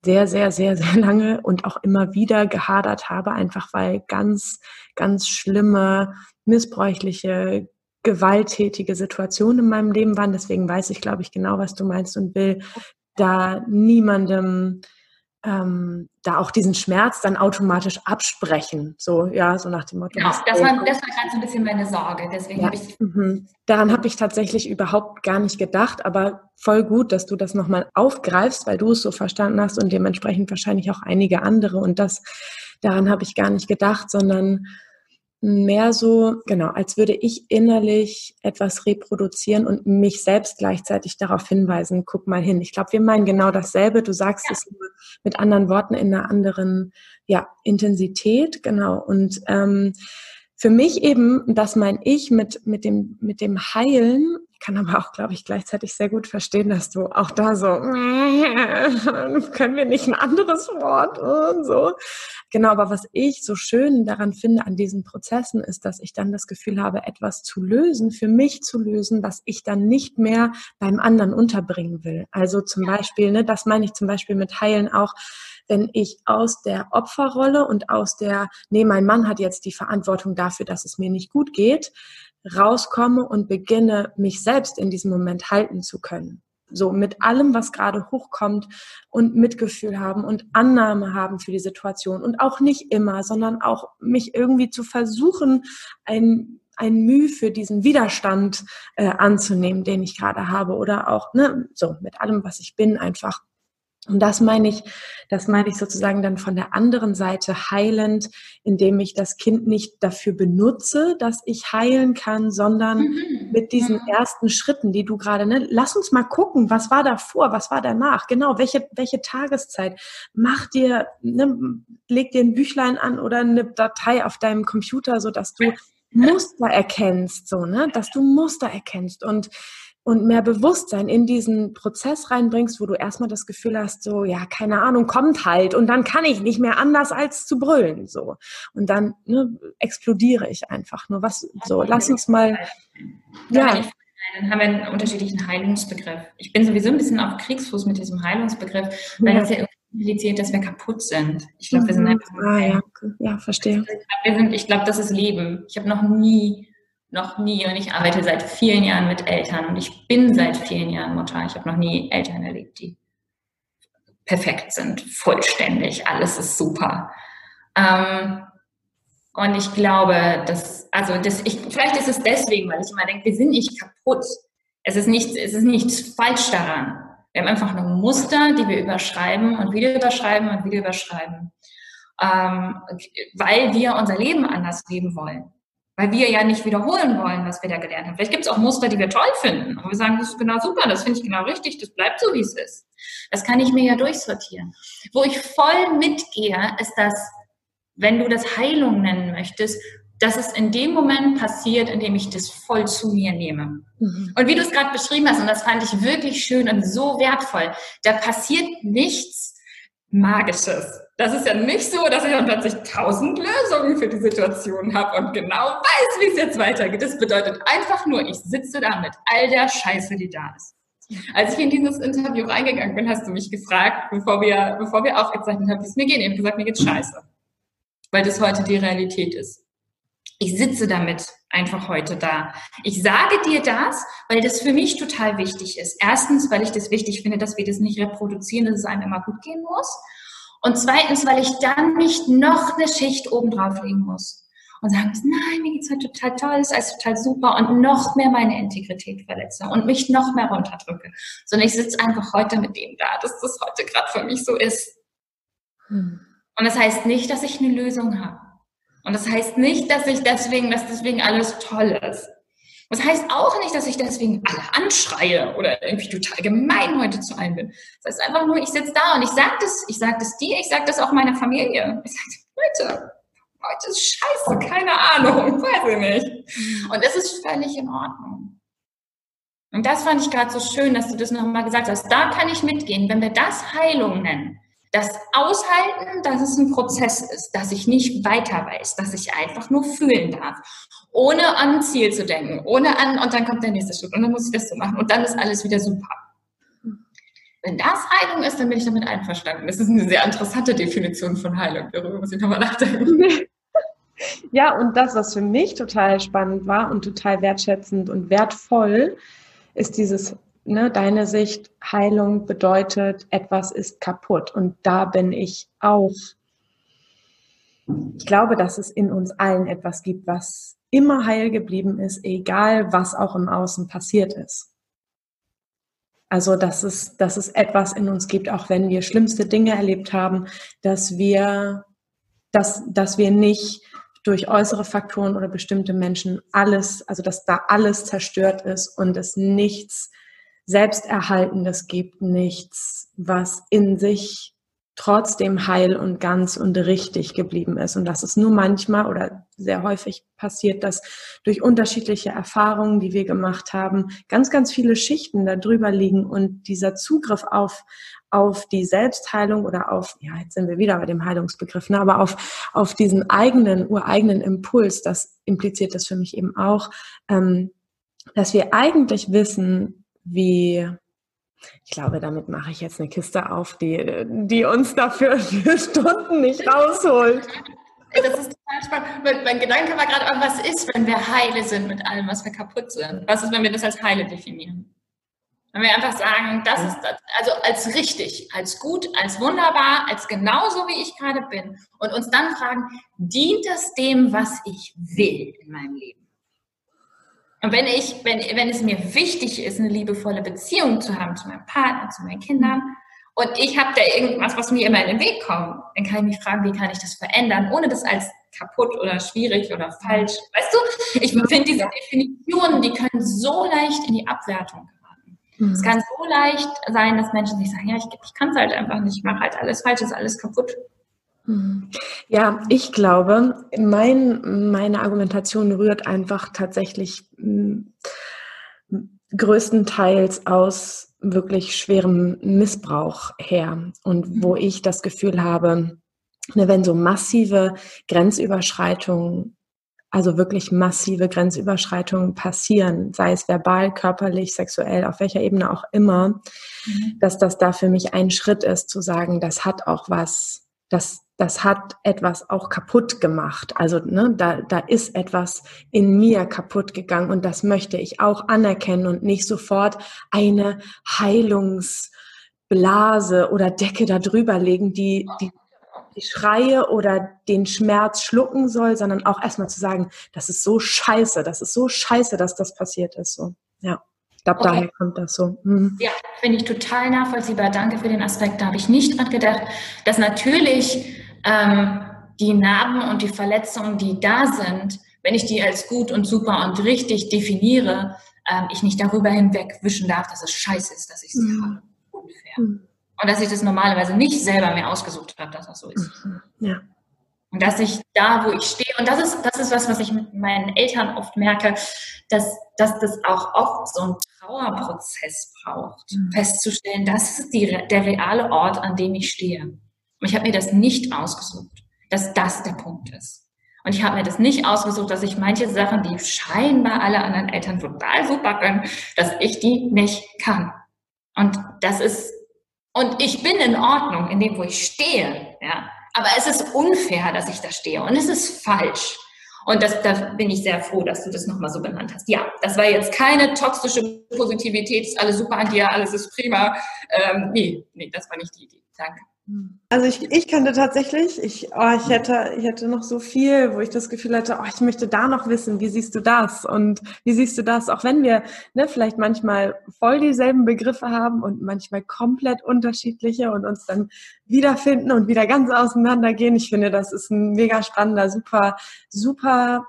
sehr, sehr, sehr, sehr lange und auch immer wieder gehadert habe, einfach weil ganz, ganz schlimme, missbräuchliche gewalttätige Situationen in meinem Leben waren. Deswegen weiß ich, glaube ich, genau, was du meinst und will da niemandem ähm, da auch diesen Schmerz dann automatisch absprechen. So, ja, so nach dem Motto. Ja, das war, das war gerade so ein bisschen meine Sorge. Deswegen ja. habe ich. Mhm. Daran habe ich tatsächlich überhaupt gar nicht gedacht, aber voll gut, dass du das nochmal aufgreifst, weil du es so verstanden hast und dementsprechend wahrscheinlich auch einige andere. Und das, daran habe ich gar nicht gedacht, sondern mehr so, genau, als würde ich innerlich etwas reproduzieren und mich selbst gleichzeitig darauf hinweisen, guck mal hin. Ich glaube, wir meinen genau dasselbe. Du sagst ja. es mit anderen Worten in einer anderen ja, Intensität, genau. Und ähm, für mich eben, das meine ich mit, mit, dem, mit dem Heilen, kann aber auch, glaube ich, gleichzeitig sehr gut verstehen, dass du auch da so, <laughs> können wir nicht ein anderes Wort und so. Genau, aber was ich so schön daran finde an diesen Prozessen ist, dass ich dann das Gefühl habe, etwas zu lösen, für mich zu lösen, was ich dann nicht mehr beim anderen unterbringen will. Also zum Beispiel, ne, das meine ich zum Beispiel mit Heilen auch, wenn ich aus der Opferrolle und aus der, nee, mein Mann hat jetzt die Verantwortung dafür, dass es mir nicht gut geht, rauskomme und beginne, mich selbst in diesem Moment halten zu können. So mit allem, was gerade hochkommt und Mitgefühl haben und Annahme haben für die Situation und auch nicht immer, sondern auch mich irgendwie zu versuchen, ein ein Mühe für diesen Widerstand äh, anzunehmen, den ich gerade habe oder auch ne, so mit allem, was ich bin, einfach und das meine ich, das meine ich sozusagen dann von der anderen Seite heilend, indem ich das Kind nicht dafür benutze, dass ich heilen kann, sondern mhm. mit diesen mhm. ersten Schritten, die du gerade, ne, lass uns mal gucken, was war davor, was war danach, genau, welche, welche Tageszeit, mach dir, ne, leg dir ein Büchlein an oder eine Datei auf deinem Computer, so dass du Muster erkennst, so, ne, dass du Muster erkennst und und mehr Bewusstsein in diesen Prozess reinbringst, wo du erstmal das Gefühl hast, so, ja, keine Ahnung, kommt halt und dann kann ich nicht mehr anders als zu brüllen, so. Und dann ne, explodiere ich einfach nur. Was, so, lass uns mal, ja. Dann haben wir einen unterschiedlichen Heilungsbegriff. Ich bin sowieso ein bisschen auf Kriegsfuß mit diesem Heilungsbegriff, weil ja. das ja impliziert, dass wir kaputt sind. Ich glaube, wir sind mhm. einfach. Ah, ja. ja, verstehe. Ich glaube, das ist Leben. Ich habe noch nie noch nie und ich arbeite seit vielen Jahren mit Eltern und ich bin seit vielen Jahren Mutter. Ich habe noch nie Eltern erlebt, die perfekt sind, vollständig, alles ist super. Ähm, und ich glaube, dass, also das, ich, vielleicht ist es deswegen, weil ich immer denke, wir sind nicht kaputt. Es ist nichts, es ist nichts falsch daran. Wir haben einfach nur Muster, die wir überschreiben und wieder überschreiben und wieder überschreiben, ähm, weil wir unser Leben anders leben wollen weil wir ja nicht wiederholen wollen, was wir da gelernt haben. Vielleicht gibt es auch Muster, die wir toll finden. Und wir sagen, das ist genau super, das finde ich genau richtig, das bleibt so, wie es ist. Das kann ich mir ja durchsortieren. Wo ich voll mitgehe, ist dass, wenn du das Heilung nennen möchtest, dass es in dem Moment passiert, in dem ich das voll zu mir nehme. Mhm. Und wie du es gerade beschrieben hast, und das fand ich wirklich schön und so wertvoll, da passiert nichts Magisches. Das ist ja nicht so, dass ich dann plötzlich tausend Lösungen für die Situation habe und genau weiß, wie es jetzt weitergeht. Das bedeutet einfach nur, ich sitze da mit all der Scheiße, die da ist. Als ich in dieses Interview reingegangen bin, hast du mich gefragt, bevor wir, bevor wir aufgezeichnet haben, wie es mir geht. Ich habe gesagt, mir geht's scheiße. Weil das heute die Realität ist. Ich sitze damit einfach heute da. Ich sage dir das, weil das für mich total wichtig ist. Erstens, weil ich das wichtig finde, dass wir das nicht reproduzieren, dass es einem immer gut gehen muss. Und zweitens, weil ich dann nicht noch eine Schicht oben drauf legen muss und sagen muss, nein, mir geht's heute total toll, ist alles total super und noch mehr meine Integrität verletze und mich noch mehr runterdrücke. Sondern ich sitze einfach heute mit dem da, dass das heute gerade für mich so ist. Hm. Und das heißt nicht, dass ich eine Lösung habe. Und das heißt nicht, dass ich deswegen, dass deswegen alles toll ist. Das heißt auch nicht, dass ich deswegen alle anschreie oder irgendwie total gemein heute zu allen bin. Das heißt einfach nur, ich sitze da und ich sage das, ich sage das dir, ich sage das auch meiner Familie. Ich sage, Leute, heute ist scheiße, keine Ahnung, <laughs> weiß ich nicht. Und das ist völlig in Ordnung. Und das fand ich gerade so schön, dass du das nochmal gesagt hast. Da kann ich mitgehen, wenn wir das Heilung nennen. Das Aushalten, dass es ein Prozess ist, dass ich nicht weiter weiß, dass ich einfach nur fühlen darf, ohne an Ziel zu denken, ohne an, und dann kommt der nächste Schritt und dann muss ich das so machen und dann ist alles wieder super. Wenn das Heilung ist, dann bin ich damit einverstanden. Das ist eine sehr interessante Definition von Heilung, darüber muss ich nochmal nachdenken. <laughs> Ja, und das, was für mich total spannend war und total wertschätzend und wertvoll, ist dieses ne, deine Sicht, Heilung bedeutet, etwas ist kaputt. Und da bin ich auch. Ich glaube, dass es in uns allen etwas gibt, was immer heil geblieben ist, egal was auch im Außen passiert ist. Also, dass es, dass es etwas in uns gibt, auch wenn wir schlimmste Dinge erlebt haben, dass wir, dass, dass wir nicht durch äußere Faktoren oder bestimmte Menschen alles, also dass da alles zerstört ist und es nichts Selbsterhaltendes gibt, nichts, was in sich trotzdem heil und ganz und richtig geblieben ist. Und dass es nur manchmal oder sehr häufig passiert, dass durch unterschiedliche Erfahrungen, die wir gemacht haben, ganz, ganz viele Schichten da drüber liegen und dieser Zugriff auf, auf die Selbstheilung oder auf, ja, jetzt sind wir wieder bei dem Heilungsbegriff, ne, aber auf, auf diesen eigenen, ureigenen Impuls, das impliziert das für mich eben auch, ähm, dass wir eigentlich wissen, wie ich glaube, damit mache ich jetzt eine Kiste auf, die, die uns dafür <laughs> für Stunden nicht rausholt. Das ist total spannend. Mein Gedanke war gerade, was ist, wenn wir heile sind mit allem, was wir kaputt sind? Was ist, wenn wir das als heile definieren? Wenn wir einfach sagen, das ist das, also als richtig, als gut, als wunderbar, als genauso wie ich gerade bin und uns dann fragen, dient das dem, was ich will in meinem Leben? Und wenn ich, wenn, wenn es mir wichtig ist, eine liebevolle Beziehung zu haben zu meinem Partner, zu meinen Kindern, und ich habe da irgendwas, was mir immer in den Weg kommt, dann kann ich mich fragen, wie kann ich das verändern, ohne das als kaputt oder schwierig oder falsch. Weißt du, ich finde diese Definitionen, die können so leicht in die Abwertung geraten. Mhm. Es kann so leicht sein, dass Menschen sich sagen, ja, ich, ich kann es halt einfach nicht, ich mache halt alles falsch, ist alles kaputt. Ja, ich glaube, mein, meine Argumentation rührt einfach tatsächlich mm, größtenteils aus wirklich schwerem Missbrauch her und wo mhm. ich das Gefühl habe, ne, wenn so massive Grenzüberschreitungen, also wirklich massive Grenzüberschreitungen passieren, sei es verbal, körperlich, sexuell, auf welcher Ebene auch immer, mhm. dass das da für mich ein Schritt ist, zu sagen, das hat auch was, das, das hat etwas auch kaputt gemacht. Also ne, da, da ist etwas in mir kaputt gegangen und das möchte ich auch anerkennen und nicht sofort eine Heilungsblase oder Decke da drüber legen, die, die die Schreie oder den Schmerz schlucken soll, sondern auch erstmal zu sagen, das ist so scheiße, das ist so scheiße, dass das passiert ist. So, ja. Ich glaube, okay. daher kommt das so. Mhm. Ja, finde ich total nachvollziehbar. Danke für den Aspekt. Da habe ich nicht dran gedacht, dass natürlich ähm, die Narben und die Verletzungen, die da sind, wenn ich die als gut und super und richtig definiere, ähm, ich nicht darüber hinwegwischen darf, dass es scheiße ist, dass ich sie mhm. habe. Unfair. Mhm. Und dass ich das normalerweise nicht selber mir ausgesucht habe, dass das so ist. Mhm. Ja. Und dass ich da, wo ich stehe, und das ist, das ist was, was ich mit meinen Eltern oft merke, dass, dass das auch oft so ein Trauerprozess braucht, mhm. festzustellen, das ist die, der reale Ort, an dem ich stehe. Und ich habe mir das nicht ausgesucht, dass das der Punkt ist. Und ich habe mir das nicht ausgesucht, dass ich manche Sachen, die scheinbar alle anderen Eltern total super können, dass ich die nicht kann. Und das ist, und ich bin in Ordnung in dem, wo ich stehe, ja. Aber es ist unfair, dass ich da stehe und es ist falsch. Und das, da bin ich sehr froh, dass du das nochmal so benannt hast. Ja, das war jetzt keine toxische Positivität, alles super an dir, alles ist prima. Ähm, nee, nee, das war nicht die Idee. Danke. Also ich, ich könnte tatsächlich, ich, oh, ich, hätte, ich hätte noch so viel, wo ich das Gefühl hätte, oh, ich möchte da noch wissen, wie siehst du das und wie siehst du das, auch wenn wir ne, vielleicht manchmal voll dieselben Begriffe haben und manchmal komplett unterschiedliche und uns dann wiederfinden und wieder ganz auseinandergehen. Ich finde, das ist ein mega spannender, super, super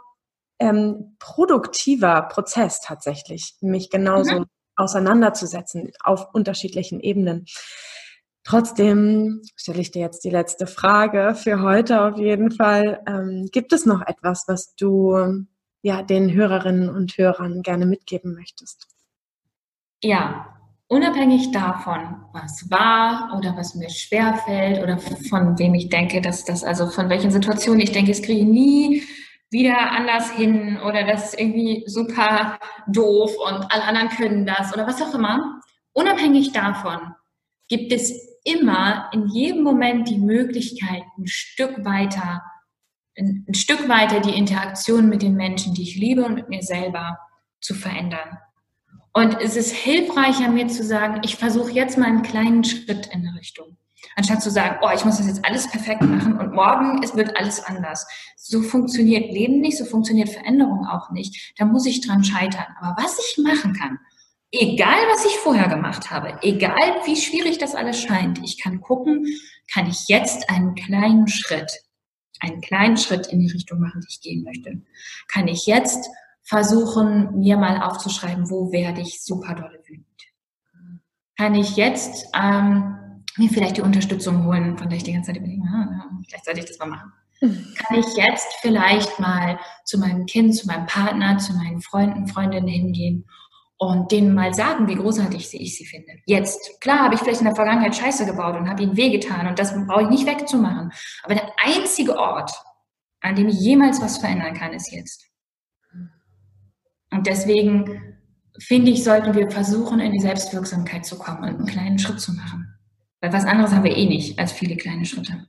ähm, produktiver Prozess tatsächlich, mich genauso mhm. auseinanderzusetzen auf unterschiedlichen Ebenen. Trotzdem stelle ich dir jetzt die letzte Frage für heute auf jeden Fall. Ähm, gibt es noch etwas, was du ja den Hörerinnen und Hörern gerne mitgeben möchtest? Ja, unabhängig davon, was war oder was mir schwerfällt oder von wem ich denke, dass das, also von welchen Situationen ich denke, es kriege ich nie wieder anders hin oder das ist irgendwie super doof und alle anderen können das oder was auch immer. Unabhängig davon gibt es immer in jedem Moment die Möglichkeit, ein Stück weiter, ein, ein Stück weiter die Interaktion mit den Menschen, die ich liebe und mit mir selber zu verändern. Und es ist hilfreicher, mir zu sagen, ich versuche jetzt mal einen kleinen Schritt in eine Richtung. Anstatt zu sagen, oh, ich muss das jetzt alles perfekt machen und morgen es wird alles anders. So funktioniert Leben nicht, so funktioniert Veränderung auch nicht. Da muss ich dran scheitern. Aber was ich machen kann, egal was ich vorher gemacht habe, egal wie schwierig das alles scheint, ich kann gucken, kann ich jetzt einen kleinen Schritt, einen kleinen Schritt in die Richtung machen, die ich gehen möchte. Kann ich jetzt versuchen, mir mal aufzuschreiben, wo werde ich super dolle wütend. Kann ich jetzt ähm, mir vielleicht die Unterstützung holen, von der ich die ganze Zeit überlege, ah, vielleicht sollte ich das mal machen. Mhm. Kann ich jetzt vielleicht mal zu meinem Kind, zu meinem Partner, zu meinen Freunden, Freundinnen hingehen und denen mal sagen, wie großartig ich sie finde. Jetzt, klar, habe ich vielleicht in der Vergangenheit Scheiße gebaut und habe ihnen wehgetan und das brauche ich nicht wegzumachen. Aber der einzige Ort, an dem ich jemals was verändern kann, ist jetzt. Und deswegen finde ich, sollten wir versuchen, in die Selbstwirksamkeit zu kommen und einen kleinen Schritt zu machen. Weil was anderes haben wir eh nicht als viele kleine Schritte.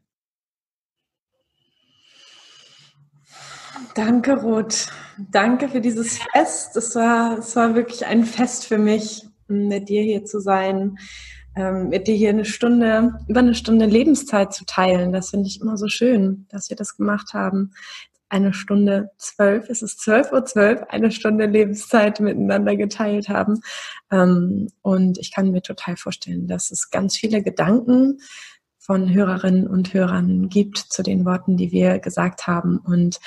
Danke, Ruth. Danke für dieses Fest. Es war, es war wirklich ein Fest für mich, mit dir hier zu sein, ähm, mit dir hier eine Stunde, über eine Stunde Lebenszeit zu teilen. Das finde ich immer so schön, dass wir das gemacht haben eine Stunde zwölf, es ist zwölf Uhr zwölf, eine Stunde Lebenszeit miteinander geteilt haben. Ähm, und ich kann mir total vorstellen, dass es ganz viele Gedanken von Hörerinnen und Hörern gibt zu den Worten, die wir gesagt haben. Und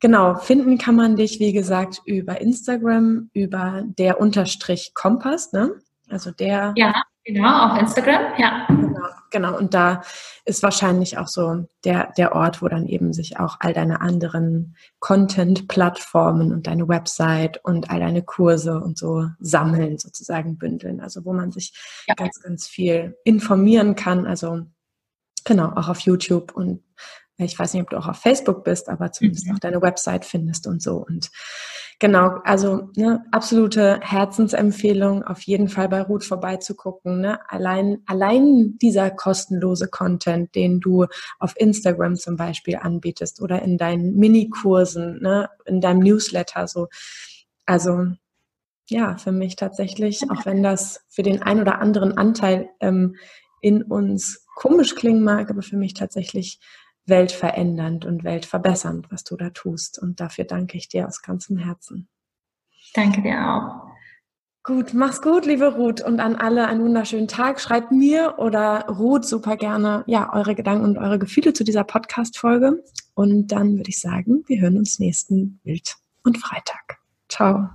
genau, finden kann man dich, wie gesagt, über Instagram, über der Unterstrich Kompass, ne? Also der. Ja, genau, auf Instagram, ja. Genau, genau. Und da ist wahrscheinlich auch so der, der Ort, wo dann eben sich auch all deine anderen Content-Plattformen und deine Website und all deine Kurse und so sammeln, sozusagen bündeln. Also wo man sich ja. ganz, ganz viel informieren kann. Also genau, auch auf YouTube und ich weiß nicht, ob du auch auf Facebook bist, aber zumindest mhm. auch deine Website findest und so. Und Genau, also ne, absolute Herzensempfehlung, auf jeden Fall bei Ruth vorbeizugucken. Ne? Allein, allein dieser kostenlose Content, den du auf Instagram zum Beispiel anbietest oder in deinen Minikursen, ne, in deinem Newsletter, so. Also ja, für mich tatsächlich, auch wenn das für den ein oder anderen Anteil ähm, in uns komisch klingen mag, aber für mich tatsächlich weltverändernd und weltverbessernd, was du da tust. Und dafür danke ich dir aus ganzem Herzen. Danke dir auch. Gut, mach's gut, liebe Ruth, und an alle einen wunderschönen Tag. Schreibt mir oder Ruth super gerne ja eure Gedanken und eure Gefühle zu dieser Podcast-Folge. Und dann würde ich sagen, wir hören uns nächsten Wild und Freitag. Ciao.